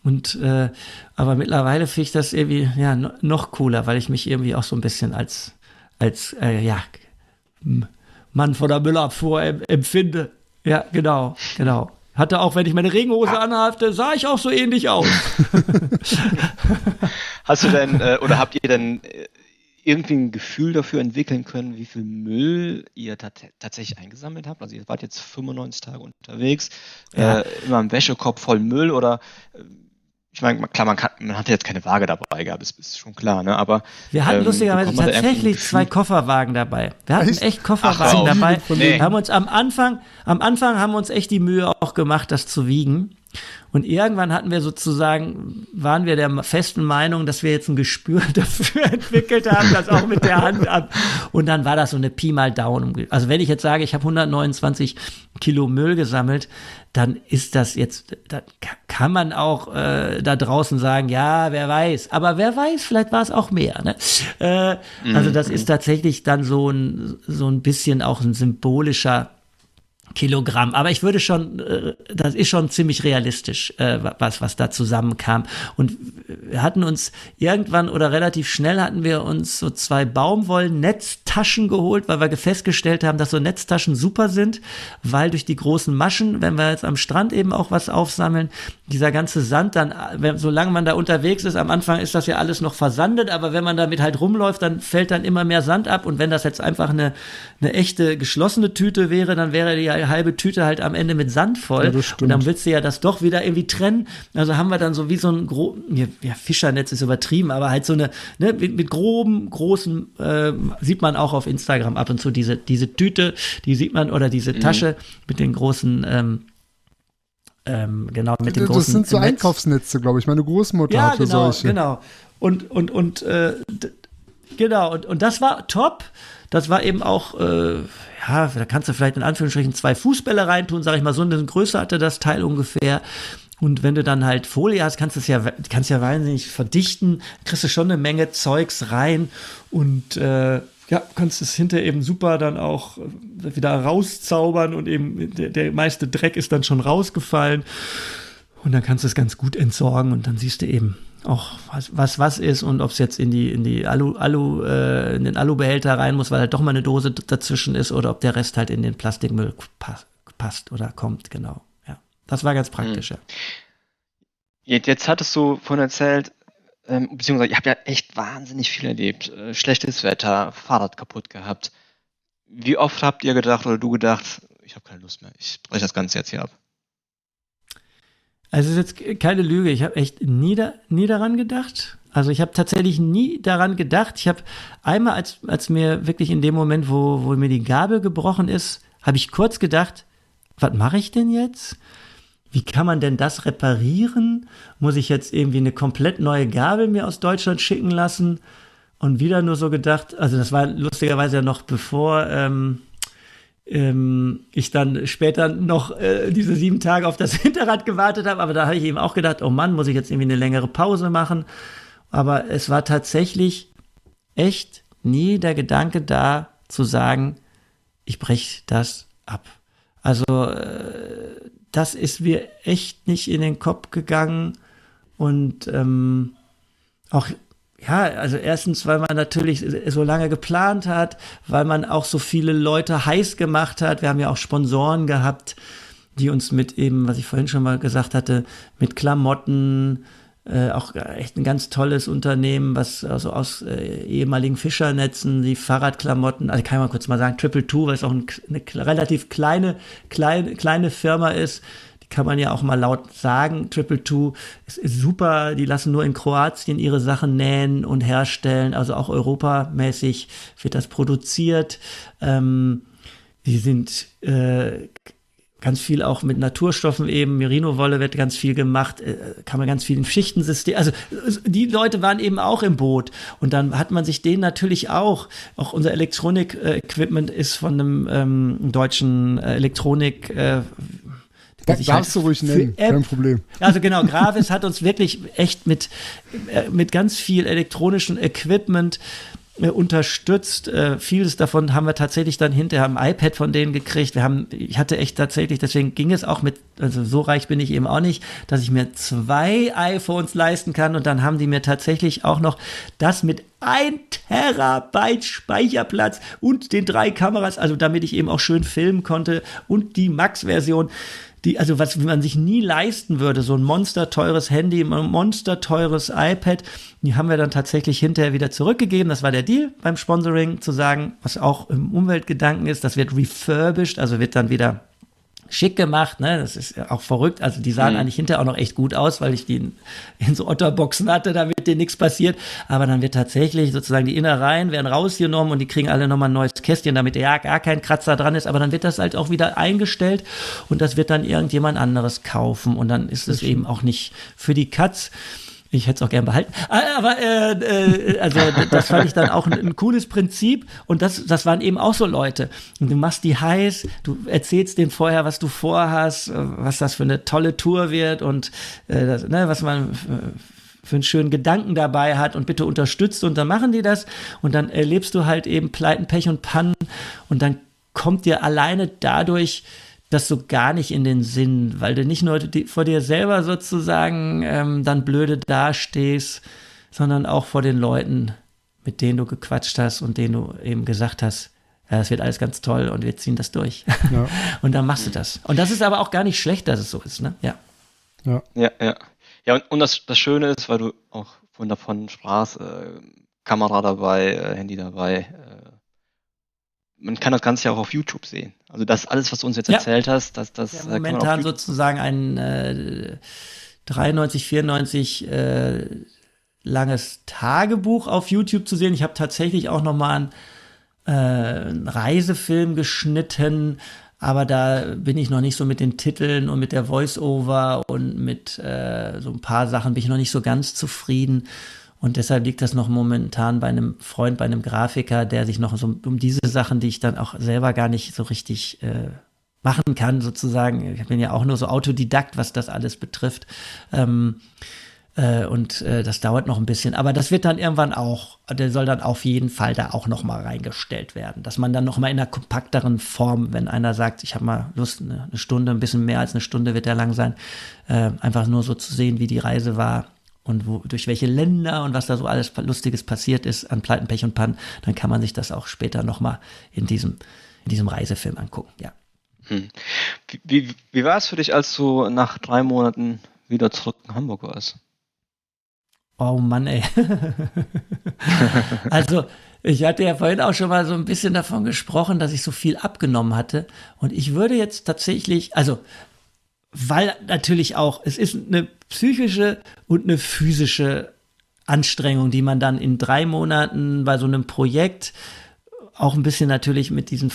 Und äh, aber mittlerweile finde ich das irgendwie ja noch cooler, weil ich mich irgendwie auch so ein bisschen als als äh, ja Mann von der Müllabfuhr empfinde. Ja, genau, genau. Hatte auch, wenn ich meine Regenhose ah. anhatte, sah ich auch so ähnlich aus. <laughs> Hast du denn, äh, oder habt ihr denn äh, irgendwie ein Gefühl dafür entwickeln können, wie viel Müll ihr tatsächlich eingesammelt habt? Also ihr wart jetzt 95 Tage unterwegs, ja. äh, immer im Wäschekorb voll Müll oder äh, ich meine, klar, man, kann, man hatte jetzt keine Waage dabei gehabt, das ist schon klar, ne? Aber wir hatten ähm, lustigerweise tatsächlich zwei Kofferwagen dabei. Wir hatten echt, echt Kofferwagen Ach, dabei. Nee. Wir haben uns am Anfang, am Anfang haben wir uns echt die Mühe auch gemacht, das zu wiegen. Und irgendwann hatten wir sozusagen, waren wir der festen Meinung, dass wir jetzt ein Gespür <laughs> dafür entwickelt haben, das auch mit der Hand ab. Und dann war das so eine Pi mal Down. Also wenn ich jetzt sage, ich habe 129 Kilo Müll gesammelt, dann ist das jetzt, dann kann man auch äh, da draußen sagen, ja, wer weiß. Aber wer weiß, vielleicht war es auch mehr. Ne? Äh, also das ist mhm. tatsächlich dann so ein, so ein bisschen auch ein symbolischer Kilogramm. Aber ich würde schon, äh, das ist schon ziemlich realistisch, äh, was, was da zusammenkam. Und wir hatten uns irgendwann oder relativ schnell hatten wir uns so zwei Baumwollnetztaschen geholt, weil wir festgestellt haben, dass so Netztaschen super sind, weil durch die großen Maschen, wenn wir jetzt am Strand eben auch was aufsammeln, dieser ganze Sand dann, wenn, solange man da unterwegs ist, am Anfang ist das ja alles noch versandet, aber wenn man damit halt rumläuft, dann fällt dann immer mehr Sand ab. Und wenn das jetzt einfach eine, eine echte geschlossene Tüte wäre, dann wäre die ja halbe Tüte halt am Ende mit Sand voll. Ja, und dann willst du ja das doch wieder irgendwie trennen. Also haben wir dann so wie so ein gro ja, Fischernetz ist übertrieben, aber halt so eine, ne, mit, mit groben, großen, äh, sieht man auch auf Instagram ab und zu diese, diese Tüte, die sieht man, oder diese mhm. Tasche mit den großen, ähm, ähm, genau, mit den großen. Das sind so Netz. Einkaufsnetze, glaube ich. Meine Großmutter ja, hatte genau, solche. Genau. Und, und, und, äh, genau, und, und das war top. Das war eben auch, äh, ja, da kannst du vielleicht in Anführungsstrichen zwei Fußbälle reintun, sag ich mal, so eine Größe hatte das Teil ungefähr. Und wenn du dann halt Folie hast, kannst du es ja, kannst ja wahnsinnig verdichten, kriegst du schon eine Menge Zeugs rein und äh, ja, kannst es hinter eben super dann auch wieder rauszaubern und eben der, der meiste Dreck ist dann schon rausgefallen. Und dann kannst du es ganz gut entsorgen und dann siehst du eben, auch was, was was ist und ob es jetzt in die in die Alu Alu äh, in den Alubehälter rein muss, weil halt doch mal eine Dose dazwischen ist oder ob der Rest halt in den Plastikmüll passt, passt oder kommt, genau. Ja. Das war ganz praktisch, hm. ja. Jetzt hattest du von erzählt, ähm, beziehungsweise ich habe ja echt wahnsinnig viel erlebt. Äh, schlechtes Wetter, Fahrrad kaputt gehabt. Wie oft habt ihr gedacht oder du gedacht, ich habe keine Lust mehr, ich breche das Ganze jetzt hier ab? Also es ist jetzt keine Lüge. Ich habe echt nie, da, nie daran gedacht. Also ich habe tatsächlich nie daran gedacht. Ich habe einmal, als, als mir wirklich in dem Moment, wo, wo mir die Gabel gebrochen ist, habe ich kurz gedacht, was mache ich denn jetzt? Wie kann man denn das reparieren? Muss ich jetzt irgendwie eine komplett neue Gabel mir aus Deutschland schicken lassen? Und wieder nur so gedacht, also das war lustigerweise ja noch bevor ähm, ähm, ich dann später noch äh, diese sieben Tage auf das <laughs> Hinterrad gewartet habe, aber da habe ich eben auch gedacht, oh Mann, muss ich jetzt irgendwie eine längere Pause machen. Aber es war tatsächlich echt nie der Gedanke da zu sagen, ich breche das ab. Also äh, das ist mir echt nicht in den Kopf gegangen und ähm, auch ja, also erstens, weil man natürlich so lange geplant hat, weil man auch so viele Leute heiß gemacht hat. Wir haben ja auch Sponsoren gehabt, die uns mit eben, was ich vorhin schon mal gesagt hatte, mit Klamotten, äh, auch echt ein ganz tolles Unternehmen, was also aus äh, ehemaligen Fischernetzen, die Fahrradklamotten, also kann ich mal kurz mal sagen, Triple Two, weil es auch ein, eine relativ kleine, kleine, kleine Firma ist, kann man ja auch mal laut sagen. Triple Two ist, ist super, die lassen nur in Kroatien ihre Sachen nähen und herstellen, also auch europamäßig wird das produziert. Ähm, die sind äh, ganz viel auch mit Naturstoffen eben, Merino-Wolle wird ganz viel gemacht, äh, kann man ganz viel in Schichtensystem, also die Leute waren eben auch im Boot und dann hat man sich denen natürlich auch, auch unser Elektronik-Equipment ist von einem ähm, deutschen äh, Elektronik, äh, da, darfst halt du ruhig nennen, kein Problem. Also genau, Gravis hat uns wirklich echt mit, äh, mit ganz viel elektronischen Equipment äh, unterstützt. Äh, vieles davon haben wir tatsächlich dann hinterher am iPad von denen gekriegt. Wir haben, ich hatte echt tatsächlich, deswegen ging es auch mit, also so reich bin ich eben auch nicht, dass ich mir zwei iPhones leisten kann und dann haben die mir tatsächlich auch noch das mit ein Terabyte Speicherplatz und den drei Kameras, also damit ich eben auch schön filmen konnte und die Max-Version die, also was man sich nie leisten würde, so ein monsterteures Handy, ein monsterteures iPad, die haben wir dann tatsächlich hinterher wieder zurückgegeben. Das war der Deal beim Sponsoring, zu sagen, was auch im Umweltgedanken ist, das wird refurbished, also wird dann wieder schick gemacht, ne? Das ist auch verrückt. Also die sahen mhm. eigentlich hinterher auch noch echt gut aus, weil ich die in, in so Otterboxen hatte, damit denen nichts passiert. Aber dann wird tatsächlich sozusagen die Innereien werden rausgenommen und die kriegen alle nochmal ein neues Kästchen, damit ja gar kein Kratzer dran ist. Aber dann wird das halt auch wieder eingestellt und das wird dann irgendjemand anderes kaufen. Und dann ist es eben auch nicht für die Katz. Ich hätte es auch gern behalten. Ah, aber äh, äh, also das fand ich dann auch ein, ein, cooles Prinzip. Und das, das waren eben auch so Leute. Und du machst die heiß, du erzählst denen vorher, was du vorhast, was das für eine tolle Tour wird und äh, das, ne, was man für einen schönen Gedanken dabei hat und bitte unterstützt und dann machen die das und dann erlebst du halt eben Pleiten, Pech und Pannen und dann kommt dir alleine dadurch das so gar nicht in den Sinn, weil du nicht nur die, vor dir selber sozusagen ähm, dann blöde dastehst, sondern auch vor den Leuten, mit denen du gequatscht hast und denen du eben gesagt hast, ja, es wird alles ganz toll und wir ziehen das durch. Ja. <laughs> und dann machst du das. Und das ist aber auch gar nicht schlecht, dass es so ist, ne? Ja. Ja, ja. Ja, ja und, und das, das Schöne ist, weil du auch von davon sprachst, äh, Kamera dabei, äh, Handy dabei, äh, man kann das Ganze ja auch auf YouTube sehen. Also das alles, was du uns jetzt ja. erzählt hast, dass das ja, äh, momentan sozusagen ein äh, 93, 94 äh, langes Tagebuch auf YouTube zu sehen. Ich habe tatsächlich auch noch mal einen, äh, einen Reisefilm geschnitten, aber da bin ich noch nicht so mit den Titeln und mit der Voice-Over und mit äh, so ein paar Sachen bin ich noch nicht so ganz zufrieden. Und deshalb liegt das noch momentan bei einem Freund, bei einem Grafiker, der sich noch so um diese Sachen, die ich dann auch selber gar nicht so richtig äh, machen kann, sozusagen. Ich bin ja auch nur so Autodidakt, was das alles betrifft. Ähm, äh, und äh, das dauert noch ein bisschen. Aber das wird dann irgendwann auch, der soll dann auf jeden Fall da auch noch mal reingestellt werden. Dass man dann noch mal in einer kompakteren Form, wenn einer sagt, ich habe mal Lust, eine, eine, Stunde, ein bisschen mehr als eine Stunde wird der lang sein, äh, einfach nur so zu sehen, wie die Reise war und wo, durch welche Länder und was da so alles Lustiges passiert ist an Pleiten, Pech und Pannen, dann kann man sich das auch später nochmal in diesem, in diesem Reisefilm angucken, ja. Hm. Wie, wie, wie war es für dich, als du nach drei Monaten wieder zurück in Hamburg warst? Oh Mann, ey. <laughs> also, ich hatte ja vorhin auch schon mal so ein bisschen davon gesprochen, dass ich so viel abgenommen hatte. Und ich würde jetzt tatsächlich, also weil natürlich auch, es ist eine psychische und eine physische Anstrengung, die man dann in drei Monaten bei so einem Projekt auch ein bisschen natürlich mit diesen,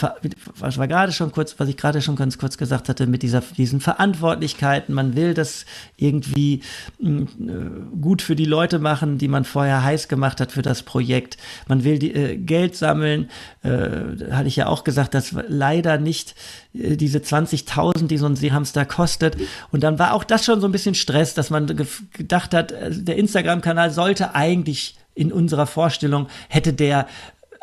was war gerade schon kurz, was ich gerade schon ganz kurz gesagt hatte, mit dieser, diesen Verantwortlichkeiten. Man will das irgendwie mh, äh, gut für die Leute machen, die man vorher heiß gemacht hat für das Projekt. Man will die, äh, Geld sammeln. Äh, hatte ich ja auch gesagt, dass leider nicht äh, diese 20.000, die so ein Seehamster kostet. Und dann war auch das schon so ein bisschen Stress, dass man gedacht hat, äh, der Instagram-Kanal sollte eigentlich in unserer Vorstellung hätte der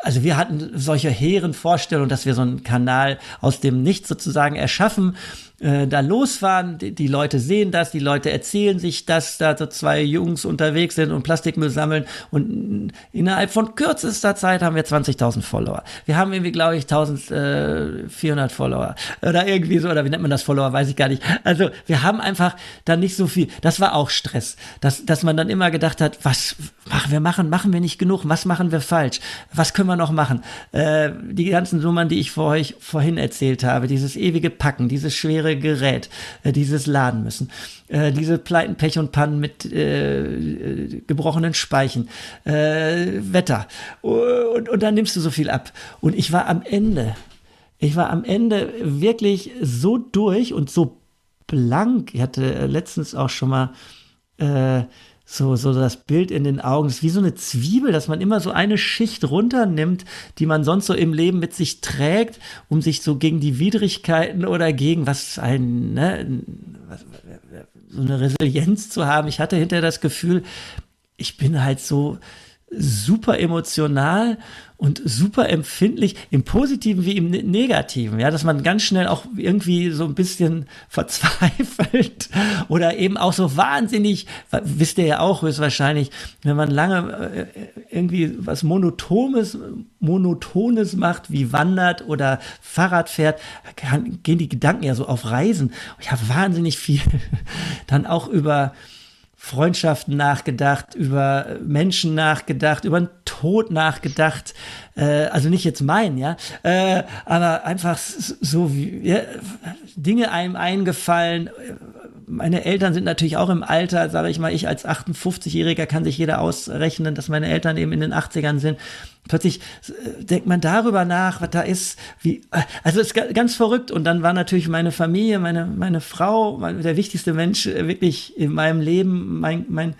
also wir hatten solche hehren Vorstellungen, dass wir so einen Kanal aus dem Nichts sozusagen erschaffen äh, da losfahren. Die, Leute sehen das, die Leute erzählen sich, dass da so zwei Jungs unterwegs sind und Plastikmüll sammeln. Und innerhalb von kürzester Zeit haben wir 20.000 Follower. Wir haben irgendwie, glaube ich, 1.400 Follower. Oder irgendwie so, oder wie nennt man das Follower, weiß ich gar nicht. Also wir haben einfach dann nicht so viel. Das war auch Stress. Dass, dass man dann immer gedacht hat, was machen wir machen, machen wir nicht genug, was machen wir falsch, was können wir noch machen. Äh, die ganzen Nummern, die ich vor euch vorhin erzählt habe, dieses ewige Packen, dieses schwere Gerät, äh, dieses laden müssen. Äh, diese Pleiten, Pech und Pannen mit äh, äh, gebrochenen Speichen, äh, Wetter. Und, und dann nimmst du so viel ab. Und ich war am Ende, ich war am Ende wirklich so durch und so blank. Ich hatte letztens auch schon mal äh, so, so das Bild in den Augen. Das ist wie so eine Zwiebel, dass man immer so eine Schicht runternimmt, die man sonst so im Leben mit sich trägt, um sich so gegen die Widrigkeiten oder gegen was ein, ne, so eine Resilienz zu haben. Ich hatte hinterher das Gefühl, ich bin halt so super emotional und super empfindlich, im Positiven wie im ne-, Negativen, ja, dass man ganz schnell auch irgendwie so ein bisschen <laughs> verzweifelt oder eben auch so wahnsinnig, wisst ihr ja auch höchstwahrscheinlich, wenn man lange äh, irgendwie was Monotones, Monotones macht, wie wandert oder Fahrrad fährt, kann, gehen die Gedanken ja so auf Reisen. Ich habe wahnsinnig viel <laughs> dann auch über Freundschaften nachgedacht, über Menschen nachgedacht, über den Tod nachgedacht. Äh, also nicht jetzt mein, ja, äh, aber einfach so wie ja, Dinge einem eingefallen. Meine Eltern sind natürlich auch im Alter, sage ich mal, ich als 58-Jähriger kann sich jeder ausrechnen, dass meine Eltern eben in den 80ern sind plötzlich äh, denkt man darüber nach, was da ist, wie, äh, also es ist ganz verrückt. Und dann war natürlich meine Familie, meine, meine Frau, der wichtigste Mensch äh, wirklich in meinem Leben, mein, mein,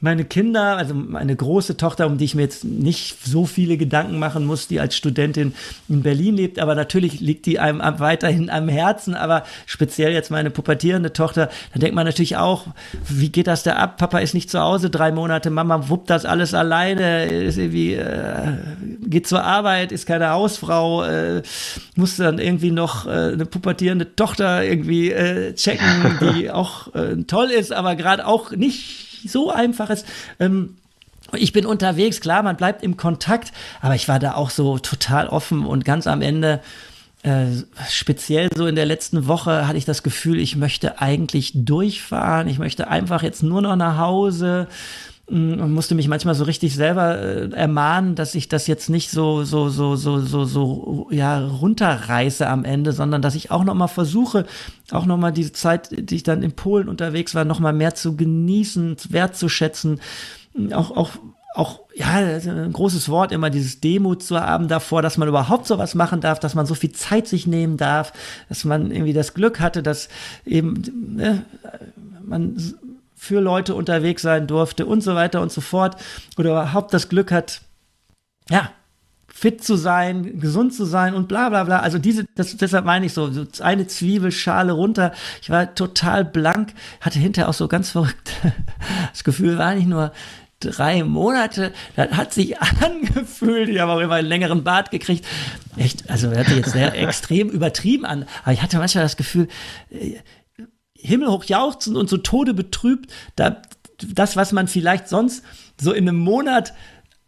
meine Kinder, also meine große Tochter, um die ich mir jetzt nicht so viele Gedanken machen muss, die als Studentin in Berlin lebt, aber natürlich liegt die einem weiterhin am Herzen, aber speziell jetzt meine pubertierende Tochter, da denkt man natürlich auch, wie geht das da ab? Papa ist nicht zu Hause, drei Monate, Mama wuppt das alles alleine, ist irgendwie, äh, geht zur Arbeit, ist keine Hausfrau, äh, muss dann irgendwie noch äh, eine pubertierende Tochter irgendwie äh, checken, <laughs> die auch äh, toll ist, aber gerade auch nicht so einfach ist. Ähm, ich bin unterwegs, klar, man bleibt im Kontakt, aber ich war da auch so total offen und ganz am Ende, äh, speziell so in der letzten Woche, hatte ich das Gefühl, ich möchte eigentlich durchfahren, ich möchte einfach jetzt nur noch nach Hause und mm, musste mich manchmal so richtig selber äh, ermahnen, dass ich das jetzt nicht so so so so so so ja runterreiße am Ende, sondern dass ich auch noch mal versuche, auch noch mal diese Zeit, die ich dann in Polen unterwegs war, noch mal mehr zu genießen, wertzuschätzen, auch auch auch, ja, ein großes Wort, immer dieses Demut zu haben davor, dass man überhaupt sowas machen darf, dass man so viel Zeit sich nehmen darf, dass man irgendwie das Glück hatte, dass eben ne, man für Leute unterwegs sein durfte und so weiter und so fort oder überhaupt das Glück hat, ja, fit zu sein, gesund zu sein und bla bla bla. Also diese, das, deshalb meine ich so, so eine Zwiebelschale runter. Ich war total blank, hatte hinterher auch so ganz verrückt <laughs> das Gefühl, war nicht nur drei Monate, das hat sich <laughs> angefühlt. Ich habe auch immer einen längeren Bart gekriegt. Echt, also hört sich jetzt sehr <laughs> extrem übertrieben an, aber ich hatte manchmal das Gefühl, äh, himmelhoch jauchzend und so Tode betrübt, da, das, was man vielleicht sonst so in einem Monat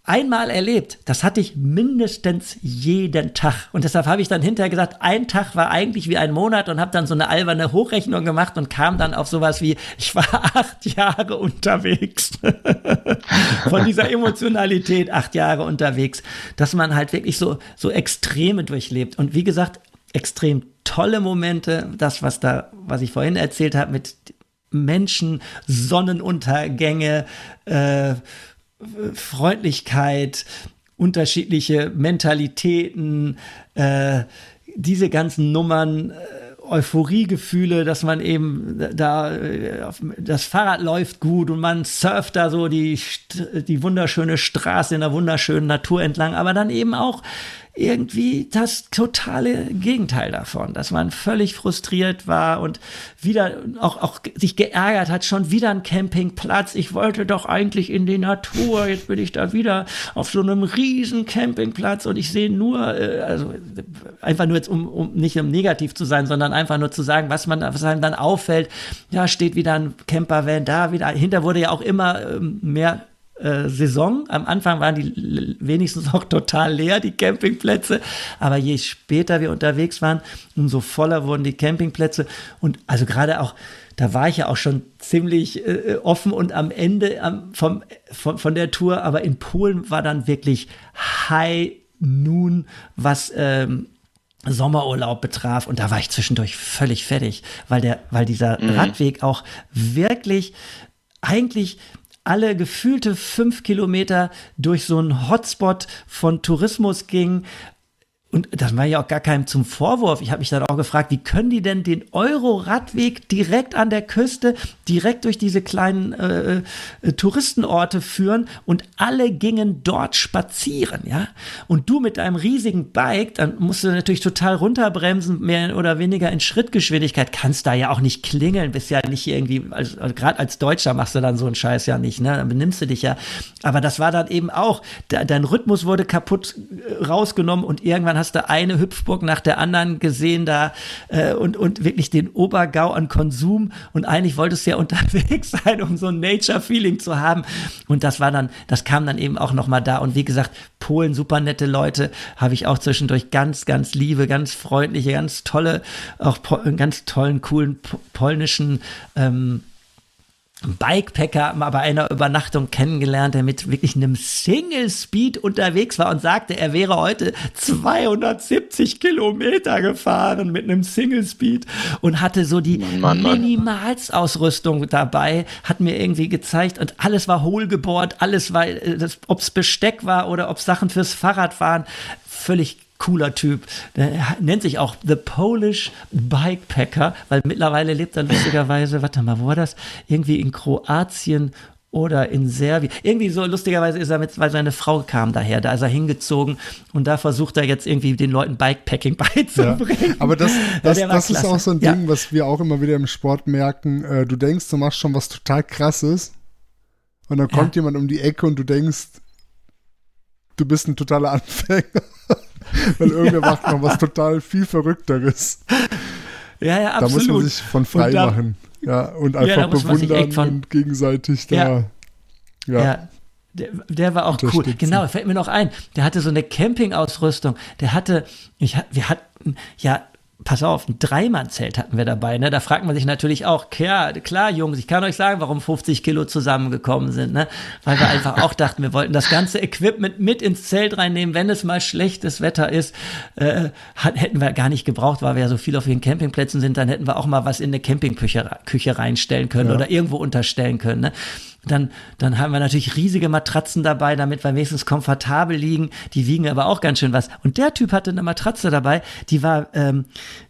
einmal erlebt, das hatte ich mindestens jeden Tag. Und deshalb habe ich dann hinterher gesagt, ein Tag war eigentlich wie ein Monat und habe dann so eine alberne Hochrechnung gemacht und kam dann auf sowas wie, ich war <laughs> acht Jahre unterwegs. <laughs> Von dieser Emotionalität acht Jahre unterwegs, dass man halt wirklich so, so Extreme durchlebt. Und wie gesagt, extrem tolle Momente, das, was da, was ich vorhin erzählt habe, mit Menschen, Sonnenuntergänge, äh, Freundlichkeit, unterschiedliche Mentalitäten, äh, diese ganzen Nummern. Äh, Euphoriegefühle, dass man eben da, das Fahrrad läuft gut und man surft da so die, die wunderschöne Straße in der wunderschönen Natur entlang, aber dann eben auch irgendwie das totale Gegenteil davon, dass man völlig frustriert war und wieder auch, auch sich geärgert hat, schon wieder ein Campingplatz. Ich wollte doch eigentlich in die Natur, jetzt bin ich da wieder auf so einem riesen Campingplatz und ich sehe nur, äh, also einfach nur jetzt, um, um nicht um negativ zu sein, sondern einfach nur zu sagen, was man was einem dann auffällt. Ja, steht wieder ein Campervan da, wieder, hinter wurde ja auch immer ähm, mehr äh, Saison. Am Anfang waren die wenigstens auch total leer, die Campingplätze. Aber je später wir unterwegs waren, umso voller wurden die Campingplätze. Und also gerade auch, da war ich ja auch schon ziemlich äh, offen und am Ende am, vom, von, von der Tour. Aber in Polen war dann wirklich High Noon, was ähm, Sommerurlaub betraf und da war ich zwischendurch völlig fertig, weil der, weil dieser mhm. Radweg auch wirklich eigentlich alle gefühlte fünf Kilometer durch so einen Hotspot von Tourismus ging, und das war ja auch gar keinem zum Vorwurf. Ich habe mich dann auch gefragt, wie können die denn den Euro-Radweg direkt an der Küste, direkt durch diese kleinen äh, äh, Touristenorte führen und alle gingen dort spazieren, ja? Und du mit deinem riesigen Bike, dann musst du natürlich total runterbremsen, mehr oder weniger in Schrittgeschwindigkeit, kannst da ja auch nicht klingeln, bist ja nicht irgendwie, also, also gerade als Deutscher machst du dann so einen Scheiß ja nicht, ne? Dann benimmst du dich ja. Aber das war dann eben auch, de dein Rhythmus wurde kaputt äh, rausgenommen und irgendwann hast du eine Hüpfburg nach der anderen gesehen da äh, und, und wirklich den Obergau an Konsum. Und eigentlich wolltest du ja <laughs> unterwegs sein, um so ein Nature-Feeling zu haben. Und das war dann, das kam dann eben auch nochmal da. Und wie gesagt, Polen, super nette Leute, habe ich auch zwischendurch ganz, ganz liebe, ganz freundliche, ganz tolle, auch ganz tollen, coolen polnischen ähm, Bikepacker mal bei einer Übernachtung kennengelernt, der mit wirklich einem Single Speed unterwegs war und sagte, er wäre heute 270 Kilometer gefahren mit einem Single Speed und hatte so die Mann, Mann, Minimalsausrüstung dabei, hat mir irgendwie gezeigt und alles war hohlgebohrt, alles war, äh, ob es Besteck war oder ob Sachen fürs Fahrrad waren, völlig cooler Typ. Der nennt sich auch The Polish Bikepacker, weil mittlerweile lebt er lustigerweise, warte mal, wo war das? Irgendwie in Kroatien oder in Serbien. Irgendwie so lustigerweise ist er mit, weil seine Frau kam daher, da ist er hingezogen und da versucht er jetzt irgendwie den Leuten Bikepacking <laughs> beizubringen. Ja, aber das, das, ja, das ist auch so ein Ding, ja. was wir auch immer wieder im Sport merken. Äh, du denkst, du machst schon was total krasses und dann kommt jemand um die Ecke und du denkst, du bist ein totaler Anfänger. Weil <laughs> irgendwer macht noch was total viel Verrückteres. Ja, ja, absolut. Da muss man sich von frei da, machen. Ja, und einfach ja, bewundern von, und gegenseitig da. Ja. ja. ja. Der, der, war auch cool. Genau, fällt mir noch ein. Der hatte so eine Campingausrüstung. Der hatte, ich, wir hatten ja pass auf, ein Dreimannzelt hatten wir dabei, ne? Da fragt man sich natürlich auch, ja, klar, Jungs, ich kann euch sagen, warum 50 Kilo zusammengekommen sind, ne? Weil wir einfach auch dachten, wir wollten das ganze Equipment mit ins Zelt reinnehmen, wenn es mal schlechtes Wetter ist, äh, hätten wir gar nicht gebraucht, weil wir ja so viel auf den Campingplätzen sind, dann hätten wir auch mal was in eine Campingküche Küche reinstellen können ja. oder irgendwo unterstellen können, ne? Dann, dann haben wir natürlich riesige Matratzen dabei, damit wir wenigstens komfortabel liegen. Die wiegen aber auch ganz schön was. Und der Typ hatte eine Matratze dabei, die war ähm,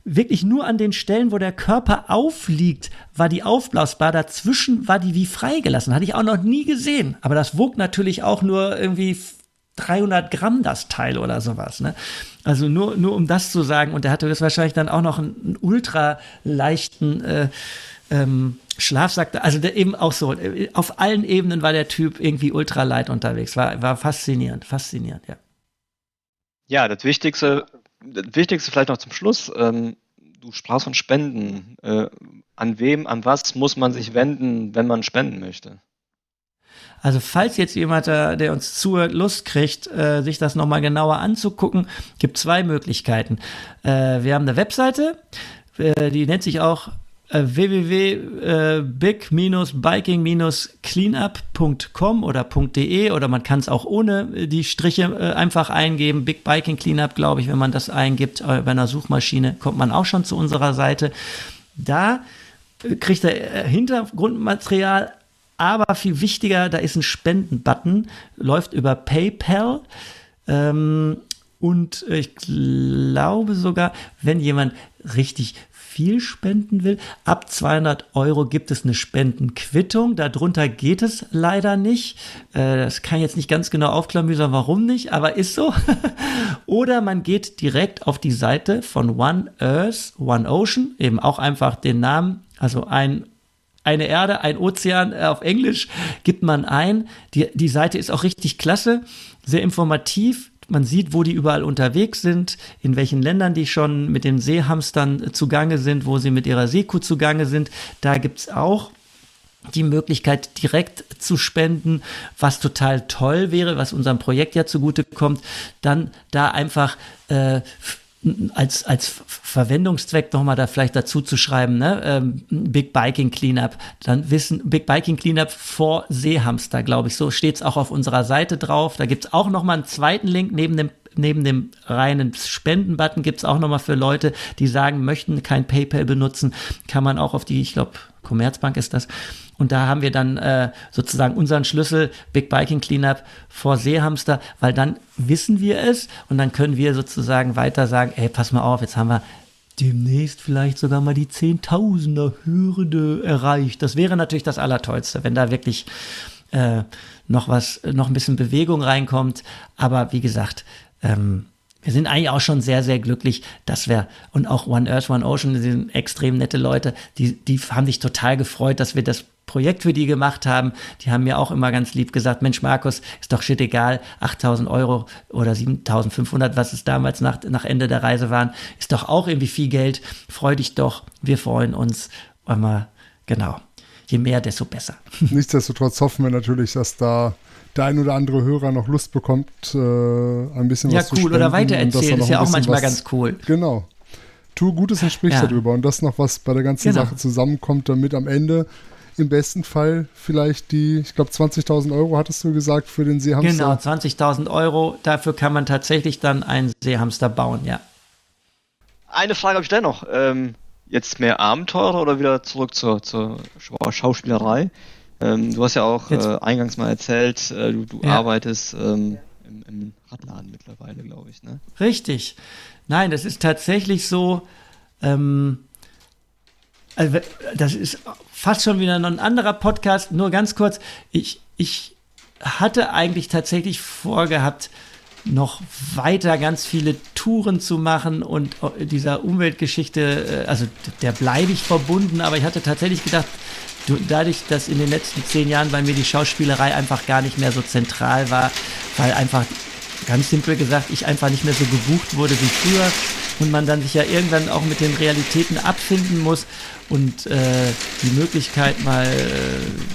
wirklich nur an den Stellen, wo der Körper aufliegt, war die aufblasbar. Dazwischen war die wie freigelassen. Hatte ich auch noch nie gesehen. Aber das wog natürlich auch nur irgendwie 300 Gramm das Teil oder sowas. Ne? Also nur, nur um das zu sagen. Und der hatte das wahrscheinlich dann auch noch einen, einen ultra leichten äh, ähm, Schlafsack, also der eben auch so, auf allen Ebenen war der Typ irgendwie ultralight unterwegs. War, war faszinierend, faszinierend, ja. Ja, das Wichtigste, das Wichtigste vielleicht noch zum Schluss. Ähm, du sprachst von Spenden. Äh, an wem, an was muss man sich wenden, wenn man spenden möchte? Also falls jetzt jemand, der uns zuhört, Lust kriegt, äh, sich das nochmal genauer anzugucken, gibt zwei Möglichkeiten. Äh, wir haben eine Webseite, äh, die nennt sich auch äh, www.big-biking-cleanup.com oder .de oder man kann es auch ohne äh, die Striche äh, einfach eingeben. Big Biking Cleanup, glaube ich, wenn man das eingibt bei einer Suchmaschine, kommt man auch schon zu unserer Seite. Da kriegt er Hintergrundmaterial, aber viel wichtiger, da ist ein Spenden-Button, läuft über PayPal. Ähm, und ich glaube sogar, wenn jemand richtig viel spenden will, ab 200 Euro gibt es eine Spendenquittung. Darunter geht es leider nicht. Äh, das kann ich jetzt nicht ganz genau aufklamüsern, warum nicht, aber ist so. <laughs> Oder man geht direkt auf die Seite von One Earth, One Ocean, eben auch einfach den Namen, also ein eine Erde, ein Ozean äh, auf Englisch gibt man ein. Die, die Seite ist auch richtig klasse, sehr informativ. Man sieht, wo die überall unterwegs sind, in welchen Ländern die schon mit den Seehamstern zugange sind, wo sie mit ihrer Seekuh zugange sind. Da gibt es auch die Möglichkeit direkt zu spenden, was total toll wäre, was unserem Projekt ja zugute kommt, dann da einfach äh, als, als Verwendungszweck nochmal da vielleicht dazu zu schreiben, ne? Ähm, Big Biking Cleanup, dann wissen, Big Biking Cleanup vor Seehamster, glaube ich, so steht es auch auf unserer Seite drauf. Da gibt es auch nochmal einen zweiten Link neben dem neben dem reinen Spenden-Button gibt es auch nochmal für Leute, die sagen, möchten kein PayPal benutzen, kann man auch auf die, ich glaube, Commerzbank ist das, und da haben wir dann äh, sozusagen unseren Schlüssel Big Biking Cleanup vor Seehamster, weil dann wissen wir es und dann können wir sozusagen weiter sagen, ey, pass mal auf, jetzt haben wir demnächst vielleicht sogar mal die Zehntausender Hürde erreicht. Das wäre natürlich das Allertollste, wenn da wirklich äh, noch was, noch ein bisschen Bewegung reinkommt. Aber wie gesagt, ähm, wir sind eigentlich auch schon sehr, sehr glücklich, dass wir, und auch One Earth, One Ocean, die sind extrem nette Leute, die, die haben sich total gefreut, dass wir das Projekt für die gemacht haben. Die haben mir auch immer ganz lieb gesagt, Mensch, Markus, ist doch shit egal, 8000 Euro oder 7500, was es damals nach, nach Ende der Reise waren, ist doch auch irgendwie viel Geld. Freu dich doch, wir freuen uns. Immer, genau. Je mehr, desto besser. <laughs> Nichtsdestotrotz hoffen wir natürlich, dass da der ein oder andere Hörer noch Lust bekommt, äh, ein bisschen ja, was cool. zu spenden. Oder weitererzählen, ist ja auch manchmal was, ganz cool. Genau. Tu Gutes und sprich ja. darüber. Und dass noch was bei der ganzen genau. Sache zusammenkommt, damit am Ende im besten Fall vielleicht die, ich glaube 20.000 Euro hattest du gesagt für den Seehamster. Genau, 20.000 Euro. Dafür kann man tatsächlich dann einen Seehamster bauen, ja. Eine Frage habe ich dennoch. Ähm, jetzt mehr Abenteurer oder wieder zurück zur, zur Schauspielerei? Ähm, du hast ja auch äh, eingangs mal erzählt, äh, du, du ja. arbeitest ähm, im, im Radladen mittlerweile, glaube ich, ne? Richtig. Nein, das ist tatsächlich so, ähm, also das ist fast schon wieder ein anderer Podcast. Nur ganz kurz, ich, ich hatte eigentlich tatsächlich vorgehabt, noch weiter ganz viele Touren zu machen und dieser Umweltgeschichte, äh, also der bleibe ich verbunden, aber ich hatte tatsächlich gedacht, dadurch, dass in den letzten zehn Jahren bei mir die Schauspielerei einfach gar nicht mehr so zentral war, weil einfach ganz simpel gesagt, ich einfach nicht mehr so gebucht wurde wie früher und man dann sich ja irgendwann auch mit den Realitäten abfinden muss und äh, die Möglichkeit mal äh,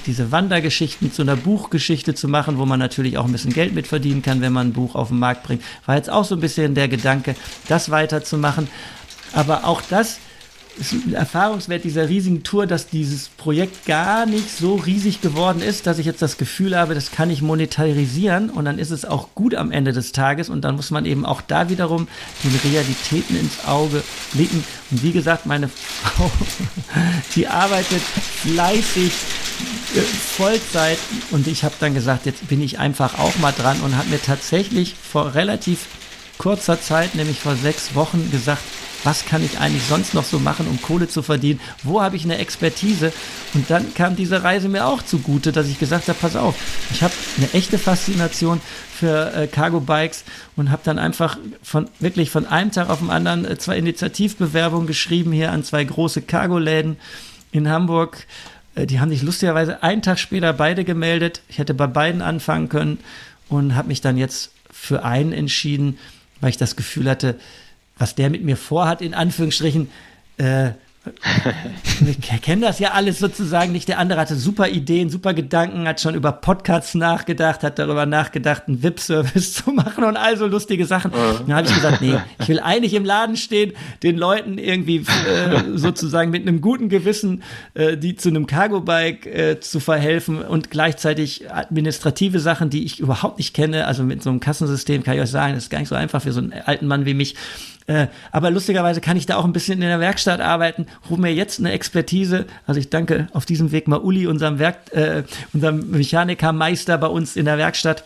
diese Wandergeschichten zu einer Buchgeschichte zu machen, wo man natürlich auch ein bisschen Geld mit verdienen kann, wenn man ein Buch auf den Markt bringt, war jetzt auch so ein bisschen der Gedanke, das weiterzumachen. Aber auch das Erfahrungswert dieser riesigen Tour, dass dieses Projekt gar nicht so riesig geworden ist, dass ich jetzt das Gefühl habe, das kann ich monetarisieren und dann ist es auch gut am Ende des Tages und dann muss man eben auch da wiederum den Realitäten ins Auge blicken. Und wie gesagt, meine Frau, <laughs> die arbeitet fleißig äh, Vollzeit und ich habe dann gesagt, jetzt bin ich einfach auch mal dran und habe mir tatsächlich vor relativ kurzer Zeit, nämlich vor sechs Wochen, gesagt, was kann ich eigentlich sonst noch so machen, um Kohle zu verdienen? Wo habe ich eine Expertise? Und dann kam diese Reise mir auch zugute, dass ich gesagt habe, pass auf, ich habe eine echte Faszination für äh, Cargo Bikes und habe dann einfach von wirklich von einem Tag auf den anderen äh, zwei Initiativbewerbungen geschrieben hier an zwei große Cargo-Läden in Hamburg. Äh, die haben sich lustigerweise einen Tag später beide gemeldet. Ich hätte bei beiden anfangen können und habe mich dann jetzt für einen entschieden, weil ich das Gefühl hatte, was der mit mir vorhat, in Anführungsstrichen, äh, <laughs> ich kenne das ja alles sozusagen nicht. Der andere hatte super Ideen, super Gedanken, hat schon über Podcasts nachgedacht, hat darüber nachgedacht, einen VIP-Service <laughs> zu machen und all so lustige Sachen. Ja. Dann habe ich gesagt, nee, ich will eigentlich im Laden stehen, den Leuten irgendwie äh, sozusagen mit einem guten Gewissen äh, die zu einem Cargo-Bike äh, zu verhelfen und gleichzeitig administrative Sachen, die ich überhaupt nicht kenne. Also mit so einem Kassensystem kann ich euch sagen, das ist gar nicht so einfach für so einen alten Mann wie mich äh, aber lustigerweise kann ich da auch ein bisschen in der Werkstatt arbeiten, hole mir jetzt eine Expertise. Also ich danke auf diesem Weg mal Uli, unserem Werk, äh, unserem Mechanikermeister bei uns in der Werkstatt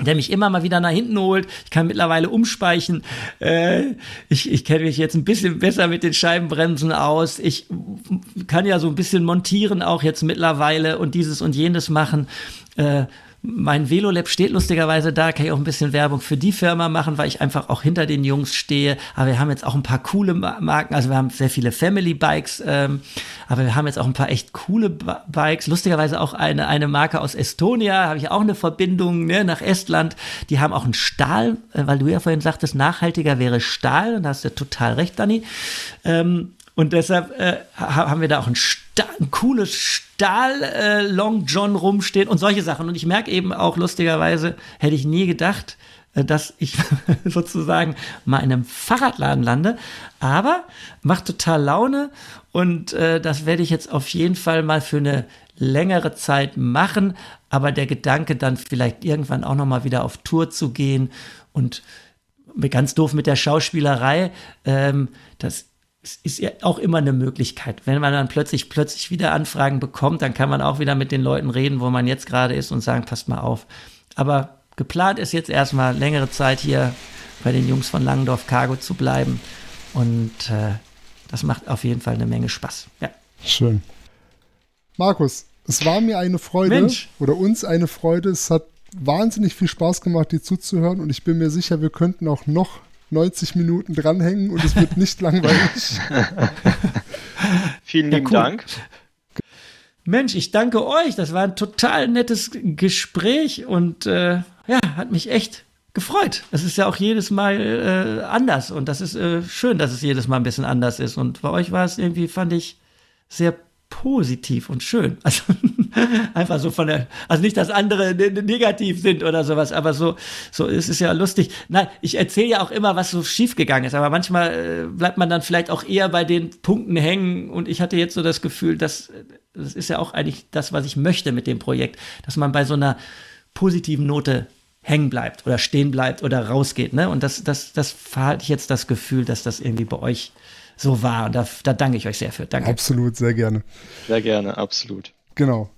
der mich immer mal wieder nach hinten holt. Ich kann mittlerweile umspeichen. Äh, ich ich kenne mich jetzt ein bisschen besser mit den Scheibenbremsen aus. Ich kann ja so ein bisschen montieren auch jetzt mittlerweile und dieses und jenes machen. Äh, mein Velolab steht lustigerweise da, kann ich auch ein bisschen Werbung für die Firma machen, weil ich einfach auch hinter den Jungs stehe. Aber wir haben jetzt auch ein paar coole Marken, also wir haben sehr viele Family Bikes, ähm, aber wir haben jetzt auch ein paar echt coole Bikes. Lustigerweise auch eine, eine Marke aus Estonia, habe ich auch eine Verbindung ne, nach Estland. Die haben auch einen Stahl, äh, weil du ja vorhin sagtest, nachhaltiger wäre Stahl, und da hast du total recht, Dani. Ähm, und deshalb äh, haben wir da auch ein, Stahl, ein cooles Stahl äh, John rumstehen und solche Sachen. Und ich merke eben auch lustigerweise, hätte ich nie gedacht, äh, dass ich <laughs> sozusagen mal in einem Fahrradladen lande. Aber macht total Laune und äh, das werde ich jetzt auf jeden Fall mal für eine längere Zeit machen. Aber der Gedanke dann vielleicht irgendwann auch noch mal wieder auf Tour zu gehen und ganz doof mit der Schauspielerei, ähm, das es ist ja auch immer eine Möglichkeit. Wenn man dann plötzlich, plötzlich wieder Anfragen bekommt, dann kann man auch wieder mit den Leuten reden, wo man jetzt gerade ist und sagen, passt mal auf. Aber geplant ist jetzt erstmal längere Zeit hier bei den Jungs von Langendorf Cargo zu bleiben. Und äh, das macht auf jeden Fall eine Menge Spaß. Ja. Schön. Markus, es war mir eine Freude Mensch. oder uns eine Freude. Es hat wahnsinnig viel Spaß gemacht, dir zuzuhören und ich bin mir sicher, wir könnten auch noch 90 Minuten dranhängen und es wird <laughs> nicht langweilig. Vielen lieben ja, cool. Dank. Mensch, ich danke euch. Das war ein total nettes Gespräch und äh, ja, hat mich echt gefreut. Es ist ja auch jedes Mal äh, anders und das ist äh, schön, dass es jedes Mal ein bisschen anders ist. Und bei euch war es irgendwie, fand ich, sehr positiv und schön. <laughs> Also einfach so von der, also nicht, dass andere ne, ne, negativ sind oder sowas, aber so, so es ist ja lustig. Nein, ich erzähle ja auch immer, was so schiefgegangen ist, aber manchmal äh, bleibt man dann vielleicht auch eher bei den Punkten hängen und ich hatte jetzt so das Gefühl, dass das ist ja auch eigentlich das, was ich möchte mit dem Projekt, dass man bei so einer positiven Note hängen bleibt oder stehen bleibt oder rausgeht, ne? Und das, das, das hatte ich jetzt das Gefühl, dass das irgendwie bei euch so war. Und da, da danke ich euch sehr für. Danke. Absolut, sehr gerne. Sehr gerne, absolut. Genau.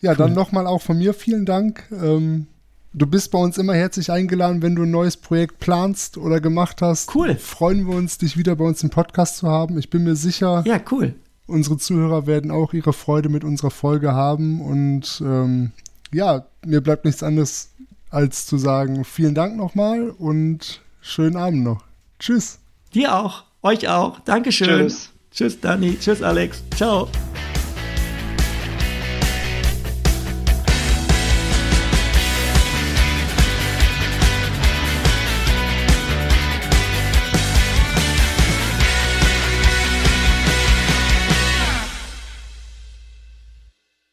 Ja, cool. dann nochmal auch von mir vielen Dank. Ähm, du bist bei uns immer herzlich eingeladen, wenn du ein neues Projekt planst oder gemacht hast. Cool. Freuen wir uns, dich wieder bei uns im Podcast zu haben. Ich bin mir sicher. Ja, cool. Unsere Zuhörer werden auch ihre Freude mit unserer Folge haben. Und ähm, ja, mir bleibt nichts anderes, als zu sagen, vielen Dank nochmal und schönen Abend noch. Tschüss. Dir auch. Euch auch. Dankeschön. Tschüss. Tschüss, Dani. Tschüss, Alex. Ciao.